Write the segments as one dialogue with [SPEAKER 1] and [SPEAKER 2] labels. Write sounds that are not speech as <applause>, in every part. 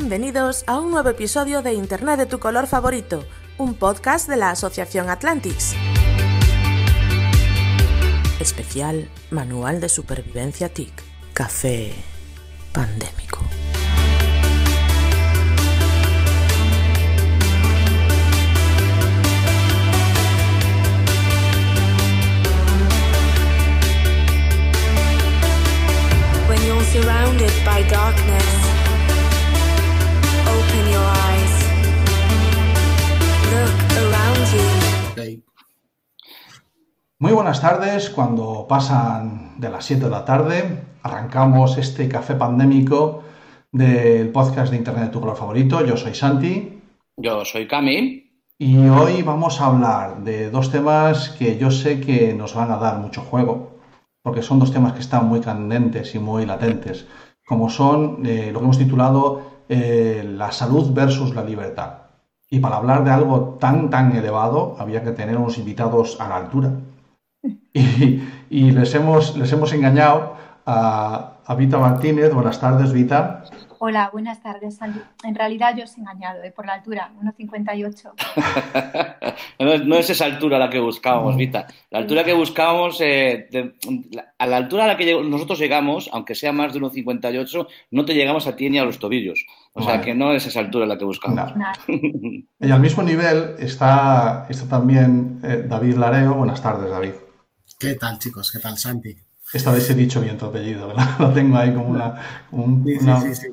[SPEAKER 1] Bienvenidos a un nuevo episodio de Internet de tu color favorito, un podcast de la Asociación Atlantics. Especial Manual de Supervivencia TIC. Café pandémico.
[SPEAKER 2] When you're surrounded by darkness,
[SPEAKER 3] buenas tardes, cuando pasan de las 7 de la tarde, arrancamos este café pandémico del podcast de Internet de tu color favorito. Yo soy Santi
[SPEAKER 4] Yo soy Cami.
[SPEAKER 3] y hoy vamos a hablar de dos temas que yo sé que nos van a dar mucho juego, porque son dos temas que están muy candentes y muy latentes, como son eh, lo que hemos titulado eh, la salud versus la libertad. Y para hablar de algo tan, tan elevado, había que tener unos invitados a la altura. Y, y les, hemos, les hemos engañado a, a Vita Martínez. Buenas tardes, Vita.
[SPEAKER 5] Hola, buenas tardes. En realidad yo os he engañado eh, por la altura, 1,58. <laughs>
[SPEAKER 4] no, es- no es esa altura la que buscábamos, Vita. La altura que buscábamos, eh, de- la- a la altura a la que nosotros llegamos, aunque sea más de 1,58, no te llegamos a ti ni a los tobillos. O sea
[SPEAKER 3] Vale.
[SPEAKER 4] que no es esa altura la que buscamos.
[SPEAKER 3] No. <laughs> Y al mismo nivel está, está también eh, David Lareo. Buenas tardes, David.
[SPEAKER 6] ¿Qué tal, chicos? ¿Qué tal, Santi?
[SPEAKER 3] Esta vez he dicho bien tu apellido, ¿verdad? <laughs> Lo tengo ahí como una... un-
[SPEAKER 6] Sí, sí,
[SPEAKER 3] una-
[SPEAKER 6] sí, sí.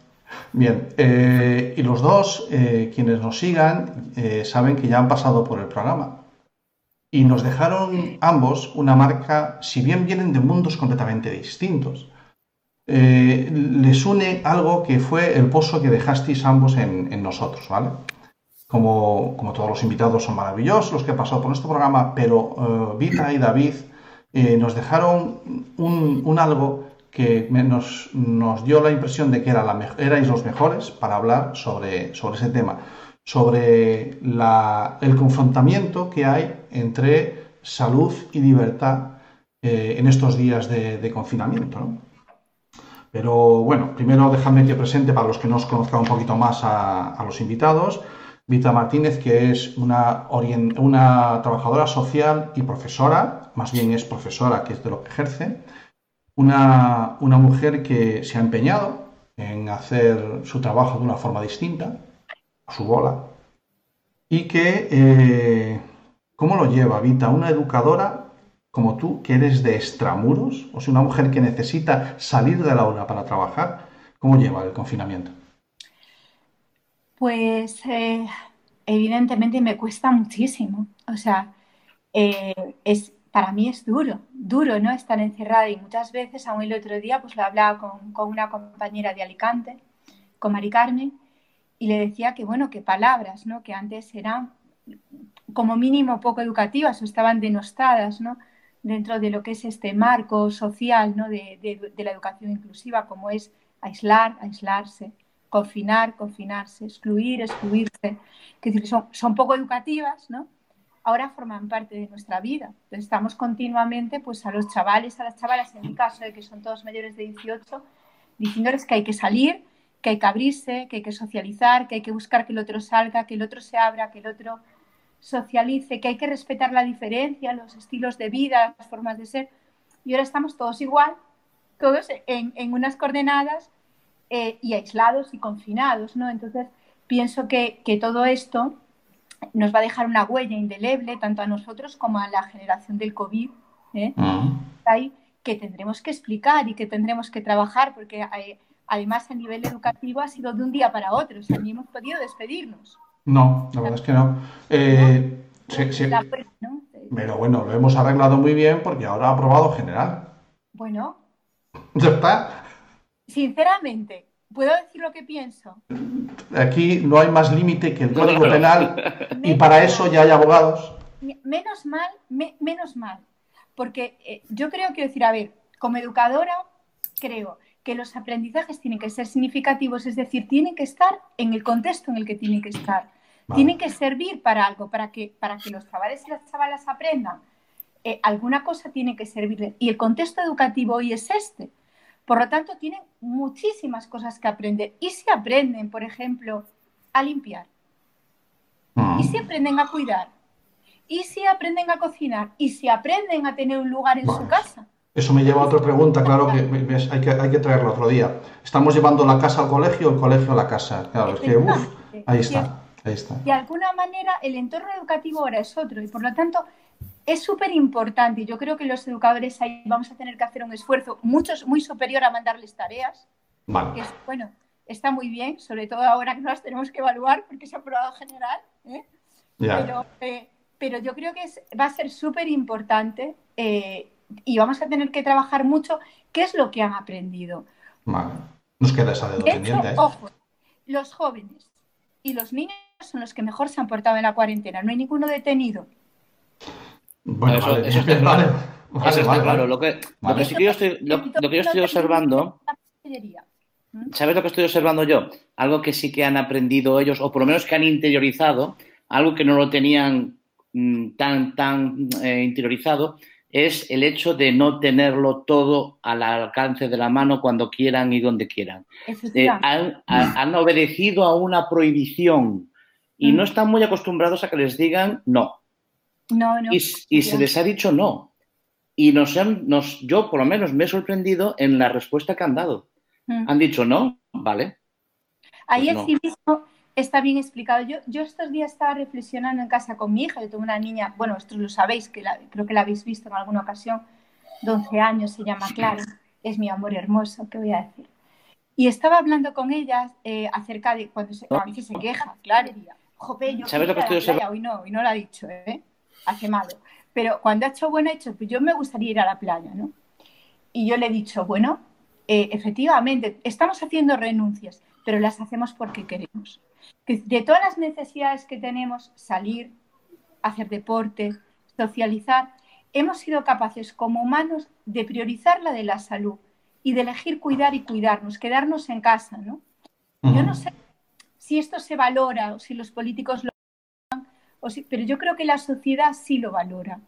[SPEAKER 3] Bien, eh, y los dos, eh, quienes nos sigan, eh, saben que ya han pasado por el programa. Y nos dejaron ambos una marca, si bien vienen de mundos completamente distintos, les une algo que fue el pozo que dejasteis ambos en, en nosotros, ¿vale? Como, como todos los invitados son maravillosos, los que han pasado por nuestro programa, pero Vita y David eh, nos dejaron un, algo que nos, nos dio la impresión de que era la erais los mejores para hablar sobre, sobre ese tema, sobre la- el confrontamiento que hay entre salud y libertad eh, en estos días de, confinamiento. ¿no? Pero bueno, primero dejadme que presente para los que no os conozcan un poquito más a, a los invitados. Vita Martínez, que es una, una trabajadora social y profesora, más bien es profesora, que es de lo que ejerce. Una, una mujer que se ha empeñado en hacer su trabajo de una forma distinta, a su bola, y que, eh, ¿cómo lo lleva Vita? Una educadora como tú, que eres de extramuros, o sea, una mujer que necesita salir de la aula para trabajar, ¿cómo lleva el confinamiento?
[SPEAKER 5] Pues eh, evidentemente me cuesta muchísimo. O sea, eh, es, para mí es duro, duro, ¿no? Estar encerrada y muchas veces, aún el otro día, pues lo hablaba con, una compañera de Alicante, con Mari Carmen, y le decía que, bueno, que palabras, ¿no? Que antes eran como mínimo poco educativas o estaban denostadas, ¿no? Dentro de lo que es este marco social, ¿no? De, la educación inclusiva, como es aislar, aislarse, confinar, confinarse, excluir, excluirse, que son, son poco educativas, ¿no? Ahora forman parte de nuestra vida. Estamos continuamente, pues a los chavales, a las chavalas, en mi caso, de que son todos mayores de 18, diciéndoles que hay que salir, que hay que abrirse, que hay que socializar, que hay que buscar que el otro salga, que el otro se abra, que el otro socialice, que hay que respetar la diferencia, los estilos de vida, las formas de ser. Y ahora estamos todos igual, todos en, en unas coordenadas eh, y aislados y confinados, ¿no? Entonces, pienso que, que todo esto nos va a dejar una huella indeleble tanto a nosotros como a la generación del COVID, ¿eh? Que tendremos que explicar y que tendremos que trabajar, porque eh, además a nivel educativo ha sido de un día para otro, o sea, ni hemos podido despedirnos.
[SPEAKER 3] No, la verdad es que no. Eh, se- se-
[SPEAKER 5] La- ¿no?
[SPEAKER 3] pero bueno, lo hemos arreglado muy bien porque ahora ha aprobado general.
[SPEAKER 5] Bueno, <laughs>
[SPEAKER 3] Ya está.
[SPEAKER 5] sinceramente, ¿Puedo decir lo que pienso?
[SPEAKER 3] Aquí no hay más límite que el Código. Penal y para eso ya hay abogados.
[SPEAKER 5] Menos mal, me- menos mal. Porque eh, yo creo, quiero decir, a ver, como educadora, creo que los aprendizajes tienen que ser significativos, es decir, tienen que estar en el contexto en el que tienen que estar.
[SPEAKER 3] Vale.
[SPEAKER 5] Tienen que servir para algo, para que, para que los chavales y las chavalas aprendan. Eh, alguna cosa tiene que servirles. Y el contexto educativo hoy es este. Por lo tanto, tienen muchísimas cosas que aprender. Y si aprenden, por ejemplo, a limpiar,
[SPEAKER 3] Mm.
[SPEAKER 5] y si aprenden a cuidar, y si aprenden a cocinar, y si aprenden a tener un lugar en su casa.
[SPEAKER 3] Eso me lleva a otra pregunta, claro, que hay, que hay que traerlo otro día. ¿Estamos llevando la casa al colegio o el colegio a la casa? Claro, es que, ahí está, ahí está.
[SPEAKER 5] De alguna manera, el entorno educativo ahora es otro y por lo tanto es súper importante. y Yo creo que los educadores ahí vamos a tener que hacer un esfuerzo muchos, muy superior a mandarles tareas, que
[SPEAKER 3] Vale,
[SPEAKER 5] es, bueno, está muy bien, sobre todo ahora que no las tenemos que evaluar porque se ha aprobado general. ¿eh? Pero, eh, pero yo creo que es- va a ser súper importante eh, y vamos a tener que trabajar mucho qué es lo que han aprendido.
[SPEAKER 3] Vale. Nos queda esa
[SPEAKER 5] De ojo, los jóvenes y los niños son los que mejor se han portado en la cuarentena. No hay ninguno detenido.
[SPEAKER 3] Bueno,
[SPEAKER 4] Eso-
[SPEAKER 3] vale,
[SPEAKER 4] eso está
[SPEAKER 3] vale, <laughs>
[SPEAKER 4] claro.
[SPEAKER 3] vale,
[SPEAKER 4] Eso está
[SPEAKER 3] vale,
[SPEAKER 4] claro. Lo que, lo que sí que yo estoy, lo, lo que yo estoy observando,
[SPEAKER 5] cancillería.
[SPEAKER 4] ¿sabes lo que estoy observando yo? Algo que sí que han aprendido ellos, o por lo menos que han interiorizado, algo que no lo tenían mm, tan, tan eh, interiorizado, es el hecho de no tenerlo todo al alcance de la mano cuando quieran y donde quieran. Eh, han obedecido a una prohibición y
[SPEAKER 5] Mm.
[SPEAKER 4] no están muy acostumbrados a que les digan no.
[SPEAKER 5] No, no.
[SPEAKER 4] Y, y se les ha dicho no. Y nos han, nos, yo por lo menos me he sorprendido en la respuesta que han dado.
[SPEAKER 5] Mm.
[SPEAKER 4] Han dicho no, vale.
[SPEAKER 5] Ahí
[SPEAKER 4] pues no.
[SPEAKER 5] civismo está bien explicado. Yo, yo estos días estaba reflexionando en casa con mi hija. Yo tengo una niña, bueno, vosotros lo sabéis, que la- creo que la habéis visto en alguna ocasión, de 11 años, se llama Clara. Es mi amor hermoso, ¿qué voy a decir? Y estaba hablando con ella eh, acerca de cuando se, a veces se queja, claro. Jope, yo
[SPEAKER 4] ¿Sabes lo que estoy
[SPEAKER 5] la playa. Hoy no, hoy no lo ha dicho, ¿eh? Hace malo. Pero cuando ha hecho bueno, ha dicho, pues yo me gustaría ir a la playa, ¿no? Y yo le he dicho, bueno, eh, efectivamente, estamos haciendo renuncias, pero las hacemos porque queremos. Que De todas las necesidades que tenemos, salir, hacer deporte, socializar, hemos sido capaces como humanos de priorizar la de la salud y de elegir cuidar y cuidarnos, quedarnos en casa, ¿no? Yo no sé si esto se valora o si los políticos lo o si- pero yo creo que la sociedad sí lo valora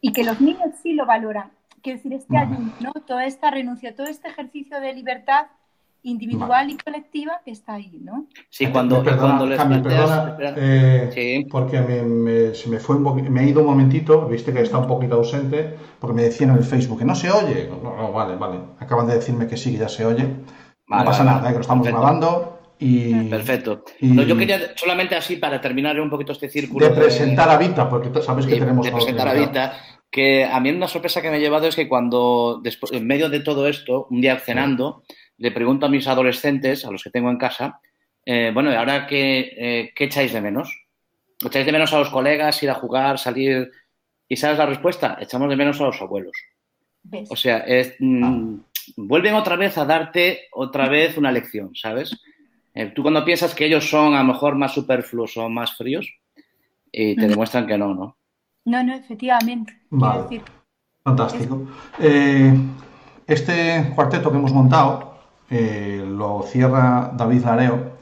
[SPEAKER 5] y que los niños sí lo valoran. Quiero decir, este
[SPEAKER 3] Vale.
[SPEAKER 5] ayuno, ¿no? toda esta renuncia, todo este ejercicio de libertad individual y colectiva que está ahí, ¿no?
[SPEAKER 4] Sí, cuando,
[SPEAKER 3] Me perdona,
[SPEAKER 4] cuando les
[SPEAKER 3] Cami,
[SPEAKER 4] planteas-
[SPEAKER 3] perdona, eh,
[SPEAKER 4] Sí.
[SPEAKER 3] porque me, me- se me fue un me he ido un momentito, viste que está un poquito ausente, porque me decían en el Facebook que no se oye. No, no, vale, vale. Acaban de decirme que sí, que ya se oye. no
[SPEAKER 4] Vale,
[SPEAKER 3] pasa
[SPEAKER 4] vale,
[SPEAKER 3] nada, eh, que lo estamos
[SPEAKER 4] perfecto.
[SPEAKER 3] grabando y
[SPEAKER 4] Perfecto.
[SPEAKER 3] Y-
[SPEAKER 4] No, yo quería solamente así para terminar un poquito este círculo.
[SPEAKER 3] de presentar a Vita, porque tú sabes que
[SPEAKER 4] de-
[SPEAKER 3] tenemos
[SPEAKER 4] de presentar a. Vita, que a mí una sorpresa que me he llevado es que cuando, después, en medio de todo esto, un día cenando, le pregunto a mis adolescentes, a los que tengo en casa, eh, bueno, ¿y ahora qué, eh, qué echáis de menos? ¿Echáis de menos a los colegas, ir a jugar, salir? ¿Y sabes la respuesta? Echamos de menos a los abuelos.
[SPEAKER 5] ¿Ves?
[SPEAKER 4] O sea, es, mm, vuelven otra vez a darte otra vez una lección, ¿sabes? Eh, tú cuando piensas que ellos son a lo mejor más superfluos o más fríos, y te
[SPEAKER 5] Ujú.
[SPEAKER 4] demuestran que no, ¿no?
[SPEAKER 5] No, no, efectivamente.
[SPEAKER 3] Vale.
[SPEAKER 5] Quiero decir,
[SPEAKER 3] Fantástico. Eh, este cuarteto que hemos montado eh, lo cierra David Lareo,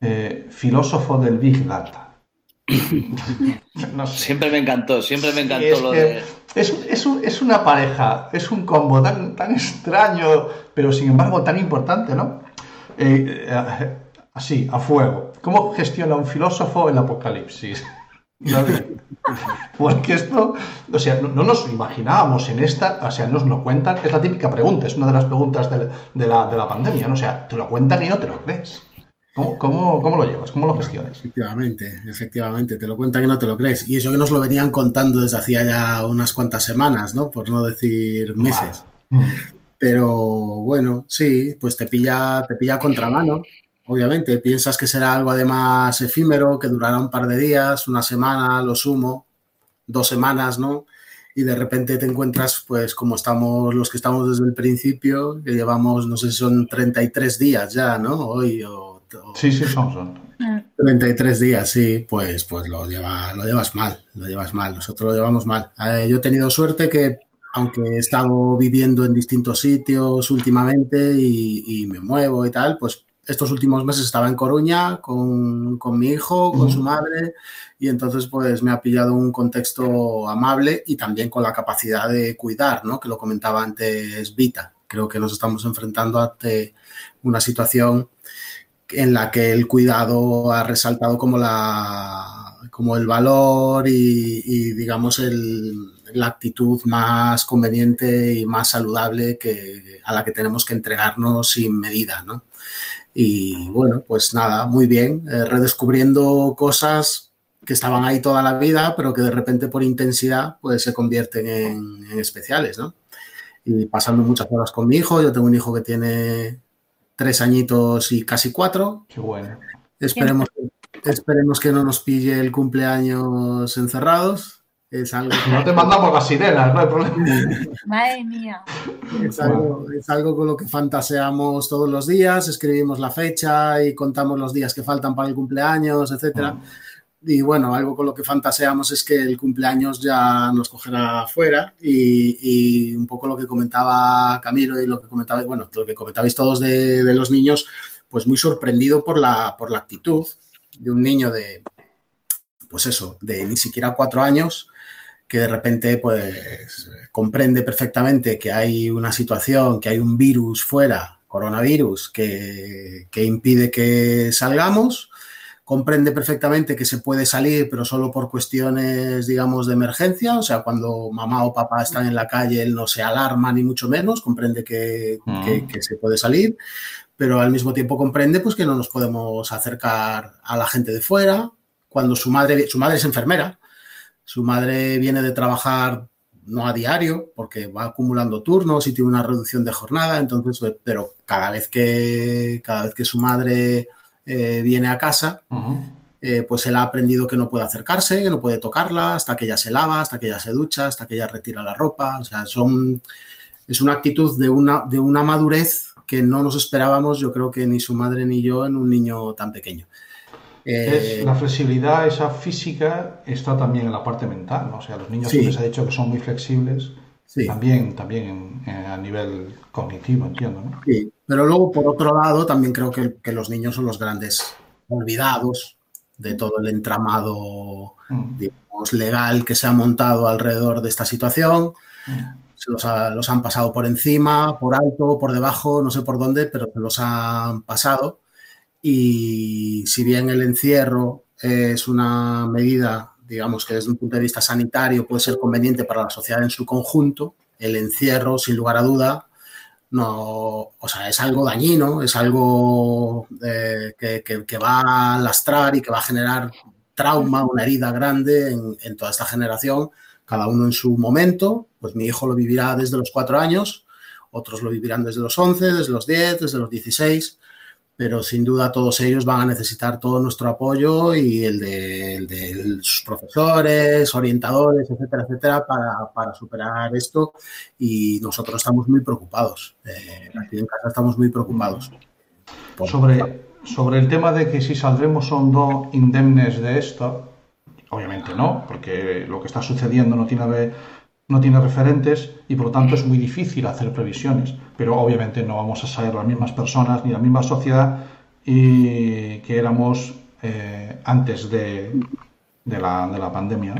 [SPEAKER 3] eh, filósofo del Big Data. <laughs> No sé.
[SPEAKER 4] Siempre me encantó, siempre me encantó
[SPEAKER 3] Sí, es
[SPEAKER 4] lo
[SPEAKER 3] que
[SPEAKER 4] de...
[SPEAKER 3] es, es un- es una pareja, es un combo tan, tan extraño, pero sin embargo tan importante, ¿no? Eh, eh, así, a fuego. ¿Cómo gestiona un filósofo el apocalipsis? <laughs> Porque esto, o sea, no, no nos imaginábamos en esta, o sea, nos lo cuentan, es la típica pregunta, es una de las preguntas de, de la, de la pandemia, ¿no? O sea, te lo cuentan y no te lo crees. ¿Cómo, cómo, cómo lo llevas? ¿Cómo lo gestionas?
[SPEAKER 6] Efectivamente, efectivamente, te lo cuentan y no te lo crees. Y eso que nos lo venían contando desde hacía ya unas cuantas semanas, ¿no? Por no decir meses.
[SPEAKER 3] Vale.
[SPEAKER 6] Pero bueno, sí, pues te pilla, te pilla contramano. Obviamente, piensas que será algo además efímero, que durará un par de días, una semana, lo sumo, dos semanas, ¿no? y de repente te encuentras, pues como estamos los que estamos desde el principio, que llevamos, no sé si son 33 días ya, ¿no? Hoy o...
[SPEAKER 3] sí, sí, son, son.
[SPEAKER 6] 33 días, sí, pues, pues lo, lleva, lo llevas mal, lo llevas mal, nosotros lo llevamos mal. Eh, yo he tenido suerte que, aunque he estado viviendo en distintos sitios últimamente y, y me muevo y tal, pues estos últimos meses estaba en Coruña con, con mi hijo, con su madre, y entonces pues me ha pillado un contexto amable y también con la capacidad de cuidar, ¿no? Que lo comentaba antes Vita. Creo que nos estamos enfrentando ante una situación en la que el cuidado ha resaltado como la como el valor y, y digamos el, la actitud más conveniente y más saludable que, a la que tenemos que entregarnos sin medida, ¿no? Y bueno, pues nada, muy bien, eh, redescubriendo cosas que estaban ahí toda la vida, pero que de repente por intensidad pues se convierten en, en especiales, ¿no? Y pasando muchas horas con mi hijo, yo tengo un hijo que tiene tres añitos y casi cuatro.
[SPEAKER 3] Qué bueno.
[SPEAKER 6] Esperemos, esperemos que no nos pille el cumpleaños encerrados. Es algo <laughs> que...
[SPEAKER 3] No te mandamos las sirenas, no hay problema. <laughs>
[SPEAKER 5] Madre mía.
[SPEAKER 6] Es algo, es algo, con lo que fantaseamos todos los días, escribimos la fecha y contamos los días que faltan para el cumpleaños, etcétera. Y bueno, algo con lo que fantaseamos es que el cumpleaños ya nos cogerá fuera y, y un poco lo que comentaba Camilo y lo que comentabais, bueno, lo que comentabais todos de, de, los niños, pues muy sorprendido por la, por la actitud de un niño de, pues eso, de ni siquiera cuatro años, que de repente pues comprende perfectamente que hay una situación, que hay un virus fuera, coronavirus, que, que impide que salgamos, comprende perfectamente que se puede salir, pero solo por cuestiones, digamos, de emergencia, o sea, cuando mamá o papá están en la calle, él no se alarma ni mucho menos, comprende que, que, que se puede salir, pero al mismo tiempo comprende pues que no nos podemos acercar a la gente de fuera, cuando su madre, su madre es enfermera, su madre viene de trabajar no a diario, porque va acumulando turnos y tiene una reducción de jornada, entonces, pero cada vez que, cada vez que su madre eh, viene a casa, uh -huh. eh, pues él ha aprendido que no puede acercarse, que no puede tocarla, hasta que ella se lava, hasta que ella se ducha, hasta que ella retira la ropa, o sea, son, es una actitud de una, de una madurez que no nos esperábamos, yo creo que ni su madre ni yo, en un niño tan pequeño.
[SPEAKER 3] Eh, es, la flexibilidad, esa física, está también en la parte mental, ¿no? O sea, los niños sí. se ha dicho que son muy flexibles, sí. también, también en, en, a nivel cognitivo, entiendo, ¿no?
[SPEAKER 6] Sí, pero luego, por otro lado, también creo que, que los niños son los grandes olvidados de todo el entramado, mm. digamos, legal que se ha montado alrededor de esta situación. Mm. Se los, ha, los han pasado por encima, por alto, por debajo, no sé por dónde, pero se los han pasado y si bien el encierro es una medida, digamos que desde un punto de vista sanitario puede ser conveniente para la sociedad en su conjunto, el encierro, sin lugar a duda, no, o sea, es algo dañino, es algo eh, que, va a lastrar y que va a generar trauma, una herida grande en, en, toda esta generación, cada uno en su momento, pues mi hijo lo vivirá desde los cuatro años, otros lo vivirán desde los once, desde los diez, desde los dieciséis, pero sin duda todos ellos van a necesitar todo nuestro apoyo y el de, el de sus profesores, orientadores, etcétera, etcétera, para, para, superar esto y nosotros estamos muy preocupados. Eh, aquí en casa estamos muy preocupados.
[SPEAKER 3] Por sobre, sobre el tema de que si saldremos o no indemnes de esto, obviamente no, porque lo que está sucediendo no tiene no tiene referentes y por lo tanto es muy difícil hacer previsiones, pero obviamente no vamos a ser las mismas personas ni la misma sociedad y que éramos eh, antes de, de, la, de, la, pandemia.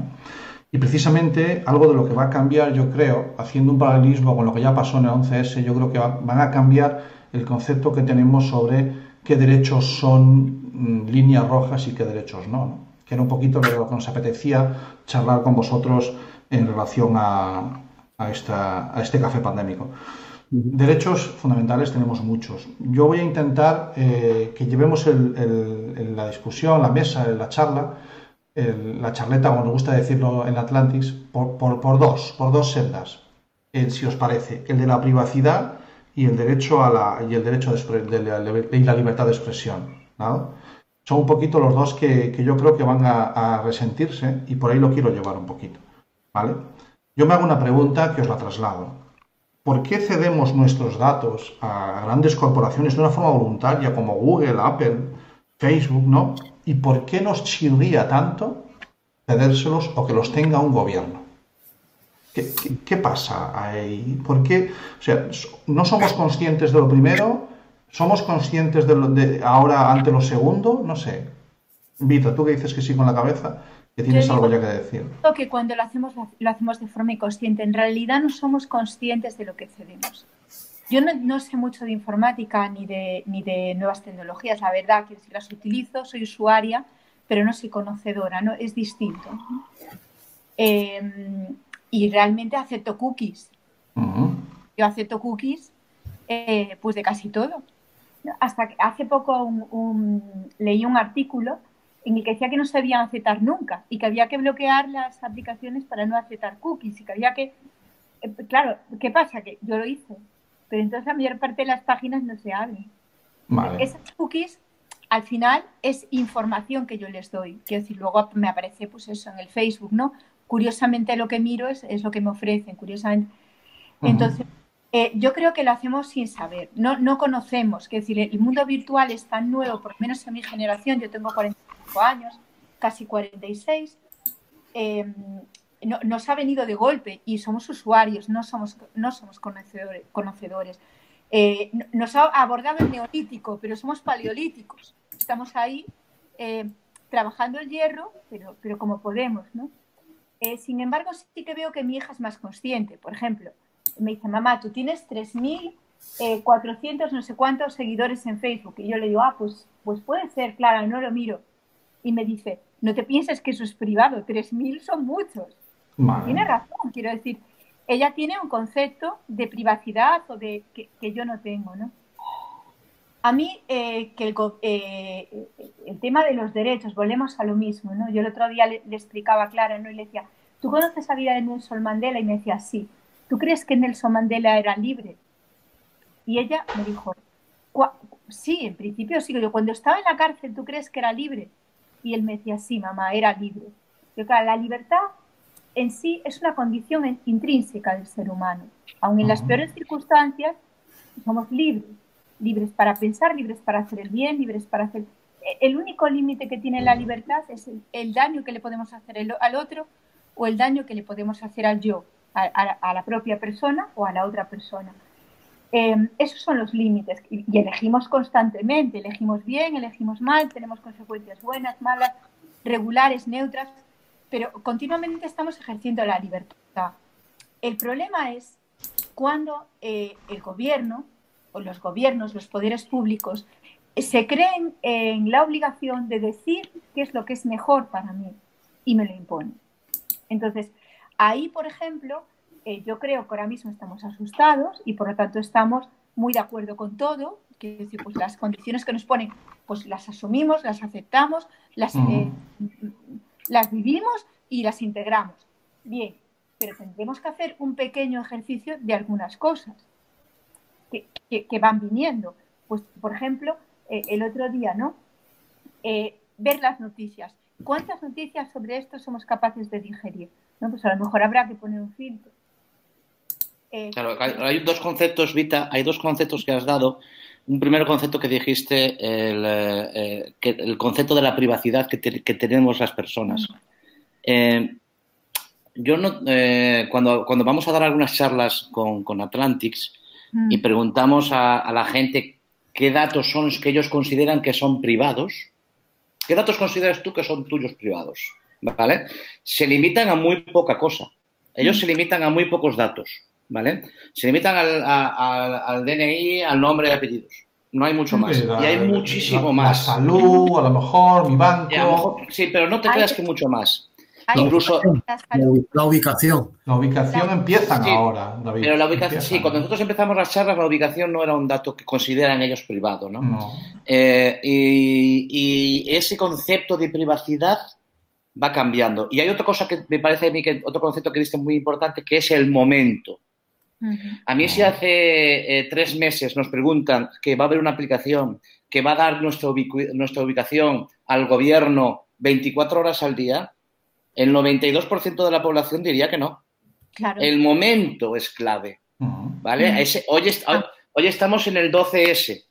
[SPEAKER 3] Y precisamente algo de lo que va a cambiar, yo creo, haciendo un paralelismo con lo que ya pasó en el 11S, yo creo que va, van a cambiar el concepto que tenemos sobre qué derechos son mm, líneas rojas y qué derechos no, no. Que era un poquito lo que nos apetecía charlar con vosotros en relación a, este café pandémico. Derechos fundamentales tenemos muchos. Yo voy a intentar eh, que llevemos la discusión, la mesa, la charla, la charleta, como nos gusta decirlo en Atlantis, por, dos, por dos sendas. Si os parece, el de la privacidad y el derecho a la, y el derecho de, la, libertad de expresión. Son un poquito los dos que, yo creo que van a resentirse y por ahí lo quiero llevar un poquito. ¿Vale? yo me hago una pregunta que os la traslado. ¿Por qué cedemos nuestros datos a grandes corporaciones de una forma voluntaria como Google, Apple, Facebook, ¿no? ¿Y por qué nos chirría tanto cedérselos o que los tenga un gobierno? ¿Qué, pasa ahí? ¿Por qué? O sea, no somos conscientes de lo primero, somos conscientes de, lo, de ahora ante lo segundo, no sé. Vita, tú que dices que sí con la cabeza, que tienes algo ya que decir.
[SPEAKER 5] que cuando lo hacemos, lo hacemos de forma inconsciente. En realidad no somos conscientes de lo que cedemos. Yo no, no sé mucho de informática ni de, ni de nuevas tecnologías, la verdad, que si las utilizo, soy usuaria, pero no soy conocedora, ¿no? Es distinto. Eh, y realmente acepto cookies. Yo acepto cookies eh, pues de casi todo. Hasta que hace poco un- un- leí un artículo en el que decía que no se debían aceptar nunca y que había que bloquear las aplicaciones para no aceptar cookies y que había que... eh, Claro, ¿qué pasa? Que yo lo hice, pero entonces la mayor parte de las páginas no se abren.
[SPEAKER 3] Vale.
[SPEAKER 5] Esas cookies, al final, es información que yo les doy. Quiero decir, luego me aparece, pues eso, en el Facebook, ¿no? Curiosamente lo que miro es, es lo que me ofrecen, curiosamente. Entonces, eh, yo creo que lo hacemos sin saber, no, no conocemos. Quiero decir, el mundo virtual es tan nuevo, por lo menos en mi generación, yo tengo 45 años, casi 46, eh, no- nos ha venido de golpe y somos usuarios, no somos, no somos conocedores. conocedores. Eh, no- nos ha abordado el neolítico, pero somos paleolíticos. Estamos ahí eh, trabajando el hierro, pero, pero como podemos, ¿no? Eh, sin embargo, sí que veo que mi hija es más consciente. Por ejemplo, me dice, mamá, tú tienes 3.400 no sé cuántos seguidores en Facebook. Y yo le digo, ah, pues, pues puede ser, claro, no lo miro. Y me dice, no te pienses que eso es privado, 3.000 son muchos. Tiene razón, quiero decir, ella tiene un concepto de privacidad o de que, que yo no tengo, ¿no? A mí, eh, que el, eh, el tema de los derechos, volvemos a lo mismo, ¿no? Yo el otro día le, le explicaba a Clara, ¿no? Y le decía, ¿tú conoces la vida de Nelson Mandela? Y me decía, sí. ¿Tú crees que Nelson Mandela era libre? Y ella me dijo, "Cua- sí, en principio sí. Yo, cuando estaba en la cárcel, ¿tú crees que era libre? Y él me decía, sí, mamá, era libre. Yo, claro, la libertad en sí es una condición in- intrínseca del ser humano. Aun en las peores circunstancias, somos libres. Libres para pensar, libres para hacer el bien, libres para hacer... E- El único límite que tiene la libertad es el, el daño que le podemos hacer el- al otro o el daño que le podemos hacer al yo, a, a- a la propia persona o a la otra persona. Eh, esos son los límites y, y elegimos constantemente, elegimos bien, elegimos mal, tenemos consecuencias buenas, malas, regulares, neutras, pero continuamente estamos ejerciendo la libertad. El problema es cuando eh, el gobierno o los gobiernos, los poderes públicos, eh, se creen en la obligación de decir qué es lo que es mejor para mí y me lo imponen. Entonces, ahí, por ejemplo, eh, yo creo que ahora mismo estamos asustados y por lo tanto estamos muy de acuerdo con todo. Quiero decir, pues las condiciones que nos ponen, pues las asumimos, las aceptamos, las, eh, las vivimos y las integramos. Bien, pero tendremos que hacer un pequeño ejercicio de algunas cosas que, que- que van viniendo. Pues, por ejemplo, eh, el otro día, ¿no? Eh, ver las noticias. ¿Cuántas noticias sobre esto somos capaces de digerir? ¿No? Pues a lo mejor habrá que poner un filtro. Eh,
[SPEAKER 4] Claro, hay, hay dos conceptos, Vita, hay dos conceptos que has dado. Un primer concepto que dijiste, el, eh, que el concepto de la privacidad que, te- que tenemos las personas. Eh, yo no, eh, cuando, cuando vamos a dar algunas charlas con, con Atlantics
[SPEAKER 5] mm,
[SPEAKER 4] y preguntamos a, a la gente qué datos son los que ellos consideran que son privados, ¿qué datos consideras tú que son tuyos privados? ¿Vale? Se limitan a muy poca cosa. Ellos se limitan a muy pocos datos, ¿vale? Se limitan al, a- al DNI, al nombre y apellidos. No hay mucho más.
[SPEAKER 3] La-
[SPEAKER 4] y hay muchísimo
[SPEAKER 3] la-
[SPEAKER 4] más.
[SPEAKER 3] La salud, a lo mejor, mi banco.
[SPEAKER 4] Y a lo mejor- sí, pero no te
[SPEAKER 5] Hay-
[SPEAKER 4] creas que mucho más.
[SPEAKER 5] hay
[SPEAKER 4] incluso-
[SPEAKER 5] la
[SPEAKER 6] ubicación.
[SPEAKER 3] La ubicación
[SPEAKER 5] La-
[SPEAKER 3] empiezan
[SPEAKER 4] Sí,
[SPEAKER 3] ahora, David.
[SPEAKER 4] Pero la ubicación,
[SPEAKER 3] Empiezan.
[SPEAKER 4] sí, cuando nosotros empezamos las charlas, la ubicación no era un dato que consideran ellos privado, ¿no?
[SPEAKER 3] No.
[SPEAKER 4] Eh, y, y ese concepto de privacidad va cambiando. Y hay otra cosa que me parece a mí que otro concepto que diste muy importante, que es el momento. A mí si hace eh, tres meses nos preguntan que va a haber una aplicación que va a dar nuestra, ubicu- nuestra ubicación al gobierno 24 horas al día, el 92% de la población diría que no.
[SPEAKER 5] Claro.
[SPEAKER 4] El momento es clave. ¿vale? Ese- hoy, est- hoy- hoy estamos en el 12S.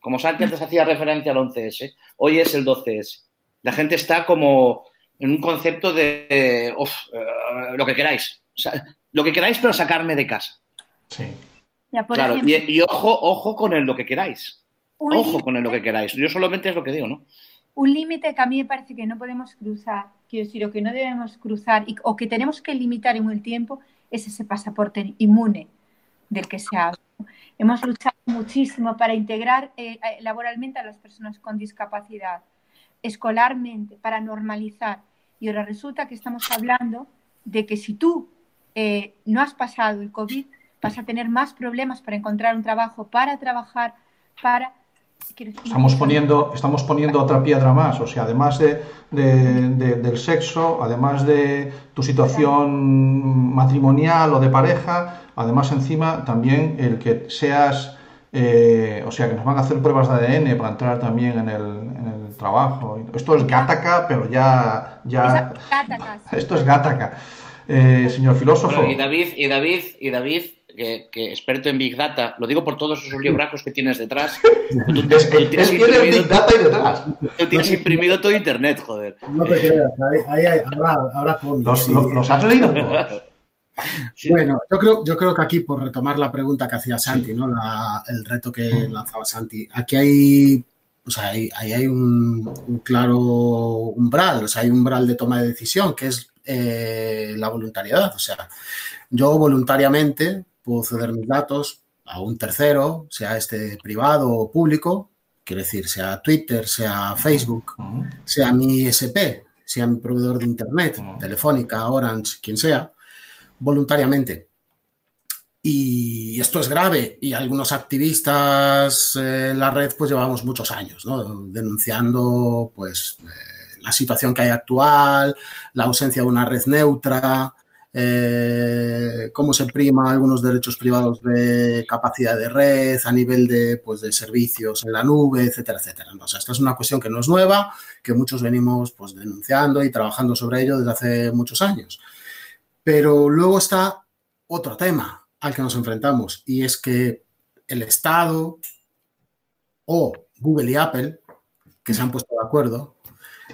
[SPEAKER 4] Como Santi antes hacía referencia al 11S, hoy es el 12S. La gente está como en un concepto de, uf, eh, lo que queráis. O sea, lo que queráis, pero sacarme de casa.
[SPEAKER 3] Sí.
[SPEAKER 5] Ya, por
[SPEAKER 4] claro,
[SPEAKER 5] ejemplo,
[SPEAKER 4] y, y ojo, ojo con el lo que queráis. Ojo
[SPEAKER 5] límite-
[SPEAKER 4] con el lo que queráis. Yo solamente es lo que digo, ¿no?
[SPEAKER 5] un límite que a mí me parece que no podemos cruzar, quiero decir, o que no debemos cruzar, y- o que tenemos que limitar en el tiempo, es ese pasaporte inmune del que se habla. Hemos luchado muchísimo para integrar eh, eh, laboralmente a las personas con discapacidad, escolarmente, para normalizar. Y ahora resulta que estamos hablando de que si tú eh, no has pasado el COVID, vas a tener más problemas para encontrar un trabajo, para trabajar, para...
[SPEAKER 3] Estamos poniendo, estamos poniendo otra piedra más, o sea, además de, de- de- del sexo, además de tu situación matrimonial o de pareja, además encima también el que seas, eh, o sea, que nos van a hacer pruebas de ADN para entrar también en el, en el trabajo. Esto es gataca, pero ya, ya, <laughs> esto es gataca. Eh, señor filósofo,
[SPEAKER 4] Bueno, y David, y David, y David, que, que experto en Big Data, lo digo por todos esos libracos que tienes detrás. <laughs> Tú, tú
[SPEAKER 3] es, es-
[SPEAKER 4] tienes
[SPEAKER 3] es que
[SPEAKER 4] imprimido-
[SPEAKER 3] Big Data y detrás.
[SPEAKER 4] tú tienes imprimido todo Internet, joder.
[SPEAKER 6] No te creas, ahí, ahí hay- habrá, habrá
[SPEAKER 3] Los,
[SPEAKER 6] sí.
[SPEAKER 3] los- los has leído todos.
[SPEAKER 4] Sí.
[SPEAKER 6] Bueno, yo creo, yo creo que aquí, por retomar la pregunta que hacía Santi, ¿no? La- el reto que lanzaba Santi, aquí hay, o sea, hay, ahí hay un, un claro umbral, o sea, hay un umbral de toma de decisión, que es eh, la voluntariedad. O sea, yo voluntariamente puedo ceder mis datos a un tercero, sea este privado o público, quiero decir, sea Twitter, sea Facebook, sea mi ISP, sea mi proveedor de Internet. Telefónica, Orange, quien sea, voluntariamente. Y esto es grave y algunos activistas en la red pues llevamos muchos años ¿no? denunciando pues eh, la situación que hay actual, la ausencia de una red neutra, eh, cómo se prima algunos derechos privados de capacidad de red a nivel de, pues, de servicios en la nube, etcétera, etcétera. O sea, esta es una cuestión que no es nueva, que muchos venimos pues, denunciando y trabajando sobre ello desde hace muchos años. Pero luego está otro tema al que nos enfrentamos y es que el Estado o Google y Apple, que se han puesto de acuerdo,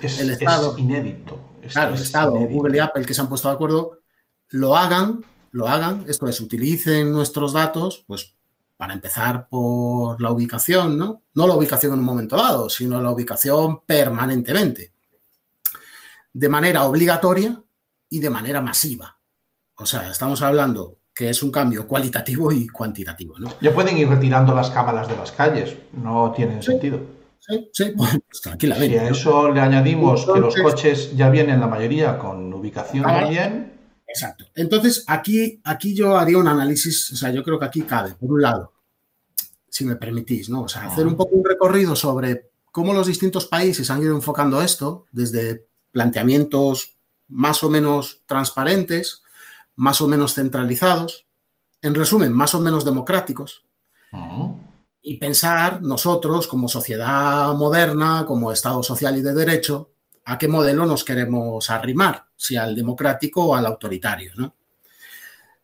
[SPEAKER 3] Es,
[SPEAKER 6] El Estado.
[SPEAKER 3] es inédito. Esto
[SPEAKER 6] claro, el
[SPEAKER 3] es
[SPEAKER 6] Estado,
[SPEAKER 3] inédito.
[SPEAKER 6] Google y Apple que se han puesto de acuerdo, lo hagan, lo hagan, esto es, utilicen nuestros datos, pues para empezar por la ubicación, ¿no? No la ubicación en un momento dado, sino la ubicación permanentemente, de manera obligatoria y de manera masiva. O sea, estamos hablando que es un cambio cualitativo y cuantitativo, ¿no?
[SPEAKER 3] Ya pueden ir retirando las cámaras de las calles, no tienen sentido.
[SPEAKER 6] Sí, sí, pues
[SPEAKER 3] Si
[SPEAKER 6] tranquilamente.
[SPEAKER 3] a
[SPEAKER 6] ¿no?
[SPEAKER 3] eso le añadimos que los coches ya vienen la mayoría con ubicación también,
[SPEAKER 6] Exacto. Entonces, aquí, aquí yo haría un análisis, o sea, yo creo que aquí cabe, por un lado, si me permitís, ¿no? O sea, hacer un poco un recorrido sobre cómo los distintos países han ido enfocando esto, desde planteamientos más o menos transparentes, más o menos centralizados, en resumen, más o menos democráticos, y pensar nosotros como sociedad moderna, como Estado social y de derecho, a qué modelo nos queremos arrimar, si al democrático o al autoritario. ¿no?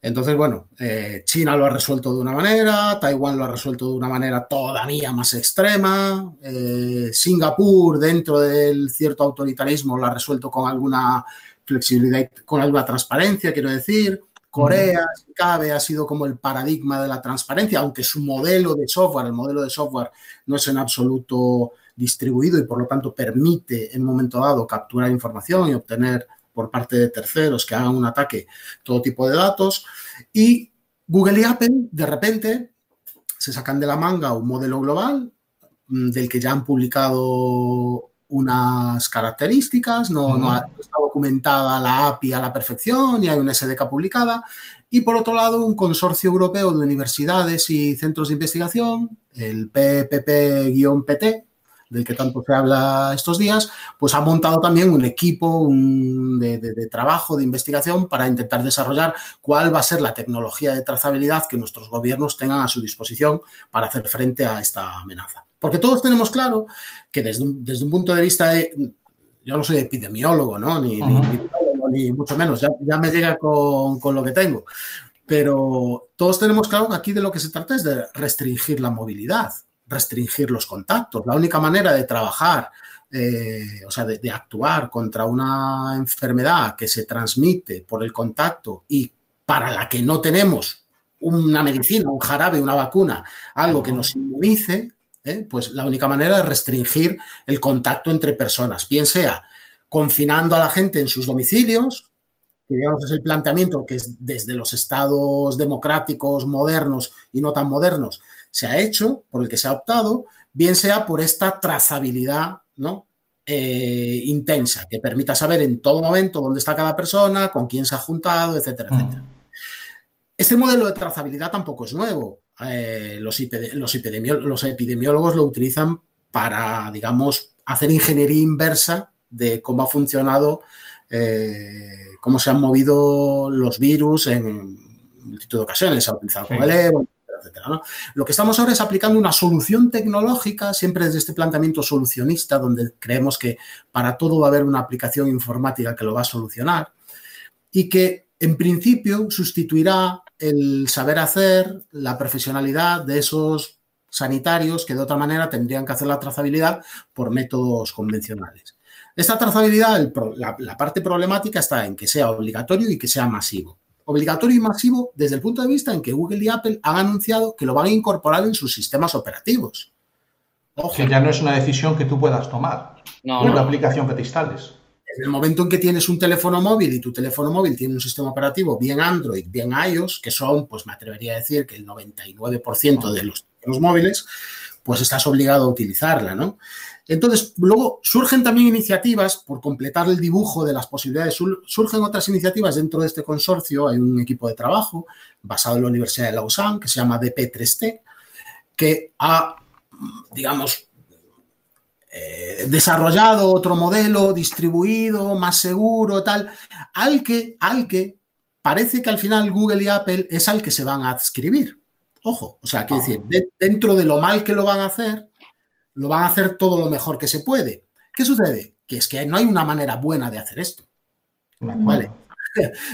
[SPEAKER 6] Entonces, bueno, eh, China lo ha resuelto de una manera, Taiwán lo ha resuelto de una manera todavía más extrema, eh, Singapur dentro del cierto autoritarismo lo ha resuelto con alguna flexibilidad, con alguna transparencia, quiero decir. Corea, si cabe, ha sido como el paradigma de la transparencia, aunque su modelo de software, el modelo de software no es en absoluto distribuido y por lo tanto permite en un momento dado capturar información y obtener por parte de terceros que hagan un ataque todo tipo de datos. Y Google y Apple de repente se sacan de la manga un modelo global mm, del que ya han publicado unas características, no, no ha- no está documentada la API a la perfección y hay una SDK publicada. Y por otro lado, un consorcio europeo de universidades y centros de investigación, el PPP-PT, del que tanto se habla estos días, pues ha montado también un equipo un- de, de- de trabajo, de investigación, para intentar desarrollar cuál va a ser la tecnología de trazabilidad que nuestros gobiernos tengan a su disposición para hacer frente a esta amenaza. Porque todos tenemos claro que desde un, desde un punto de vista de, yo no soy epidemiólogo, ¿no? Ni, ni- mucho menos, ya, ya me llega con, con, lo que tengo. Pero todos tenemos claro que aquí de lo que se trata es de restringir la movilidad, restringir los contactos. La única manera de trabajar, eh, o sea, de, de, actuar contra una enfermedad que se transmite por el contacto y para la que no tenemos una medicina, un jarabe, una vacuna, algo que nos inmunice, ¿eh? pues la única manera es restringir el contacto entre personas, bien sea confinando a la gente en sus domicilios, que digamos es el planteamiento que es desde los estados democráticos modernos y no tan modernos se ha hecho, por el que se ha optado, bien sea por esta trazabilidad ¿no? Eh, intensa, que permita saber en todo momento dónde está cada persona, con quién se ha juntado, etcétera, etcétera. Este modelo de trazabilidad tampoco es nuevo. Eh, los, los, los, epidemiólogos lo utilizan para, digamos, hacer ingeniería inversa de cómo ha funcionado, eh, cómo se han movido los virus en multitud de ocasiones. Se ha utilizado con el Evo, Lo que estamos ahora es aplicando una solución tecnológica, siempre desde este planteamiento solucionista, donde creemos que para todo va a haber una aplicación informática que lo va a solucionar y que en principio sustituirá el saber hacer, la profesionalidad de esos sanitarios que de otra manera tendrían que hacer la trazabilidad por métodos convencionales. Esta trazabilidad, la, parte problemática está en que sea obligatorio y que sea masivo. Obligatorio y masivo desde el punto de vista en que Google y Apple han anunciado que lo van a incorporar en sus sistemas operativos.
[SPEAKER 3] Ojo. Que ya no es una decisión que tú puedas tomar. No, es una no. aplicación que te instales.
[SPEAKER 6] En el momento en que tienes un teléfono móvil y tu teléfono móvil tiene un sistema operativo bien Android, bien iOS, que son, pues me atrevería a decir que el 99% de los teléfonos móviles, pues estás obligado a utilizarla, ¿no? Entonces, luego surgen también iniciativas por completar el dibujo de las posibilidades. Surgen otras iniciativas dentro de este consorcio. Hay un equipo de trabajo basado en la Universidad de Lausanne que se llama DP3T, que ha, digamos, eh, desarrollado otro modelo distribuido, más seguro, tal, al que, al que parece que al final Google y Apple es al que se van a adscribir. Ojo, o sea, quiero decir, de, dentro de lo mal que lo van a hacer, lo van a hacer todo lo mejor que se puede. ¿Qué sucede? Que es que no hay una manera buena de hacer esto. ¿Vale? <laughs>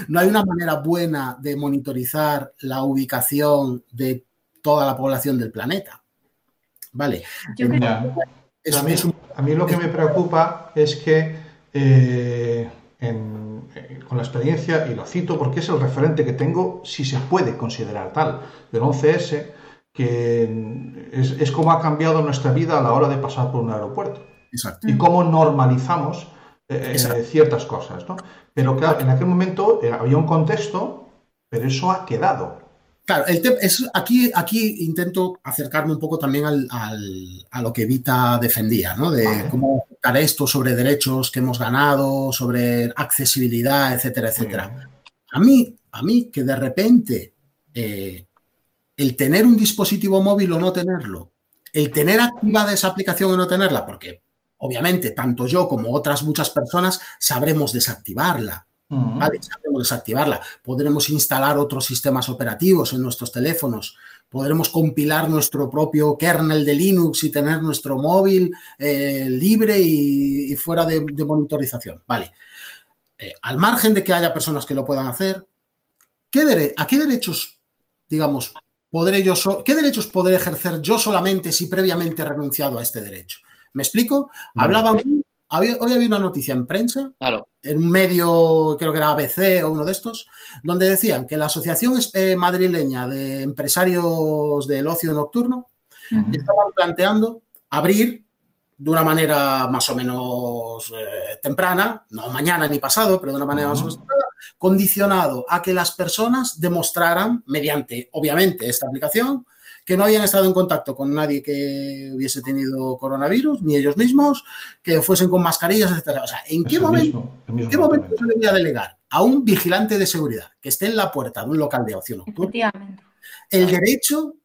[SPEAKER 6] No hay una manera buena de monitorizar la ubicación de toda la población del planeta. ¿Vale?
[SPEAKER 3] Yo creo que es, a, mí, un... a, mí, lo que me preocupa es que eh, en, eh, con la experiencia, y lo cito porque es el referente que tengo, si se puede considerar tal, del 11S, que es, es cómo ha cambiado nuestra vida a la hora de pasar por un aeropuerto.
[SPEAKER 6] Exacto.
[SPEAKER 3] Y cómo normalizamos eh, ciertas cosas. ¿no? Pero claro, en aquel momento eh, había un contexto, pero eso ha quedado.
[SPEAKER 6] Claro, el es, aquí, aquí intento acercarme un poco también al, al, a lo que Vita defendía, ¿no? De vale. cómo afectar esto sobre derechos que hemos ganado, sobre accesibilidad, etcétera, etcétera. A mí, a mí que de repente eh, el tener un dispositivo móvil o no tenerlo, el tener activada esa aplicación o no tenerla, porque obviamente tanto yo como otras muchas personas sabremos desactivarla. Uh -huh. ¿vale? Sabremos desactivarla. Podremos instalar otros sistemas operativos en nuestros teléfonos. Podremos compilar nuestro propio kernel de Linux y tener nuestro móvil eh, libre y, y, fuera de, de monitorización. Vale. Eh, al margen de que haya personas que lo puedan hacer, ¿qué ¿a qué derechos, digamos, podré yo so ¿qué derechos podré ejercer yo solamente si previamente he renunciado a este derecho? ¿Me explico? Hablaban, había, hoy había una noticia en prensa,
[SPEAKER 4] claro.
[SPEAKER 6] en un medio, creo que era ABC o uno de estos, donde decían que la Asociación eh, Madrileña de Empresarios del Ocio Nocturno uh -huh. estaban planteando abrir de una manera más o menos eh, temprana, no mañana ni pasado, pero de una manera uh -huh. más o menos temprana, condicionado a que las personas demostraran, mediante, obviamente, esta aplicación, que no habían estado en contacto con nadie que hubiese tenido coronavirus, ni ellos mismos, que fuesen con mascarillas, etc. O sea, ¿en qué momento, mismo, ¿en qué momento se debería delegar a un vigilante de seguridad que esté en la puerta de un local de ocio nocturno el derecho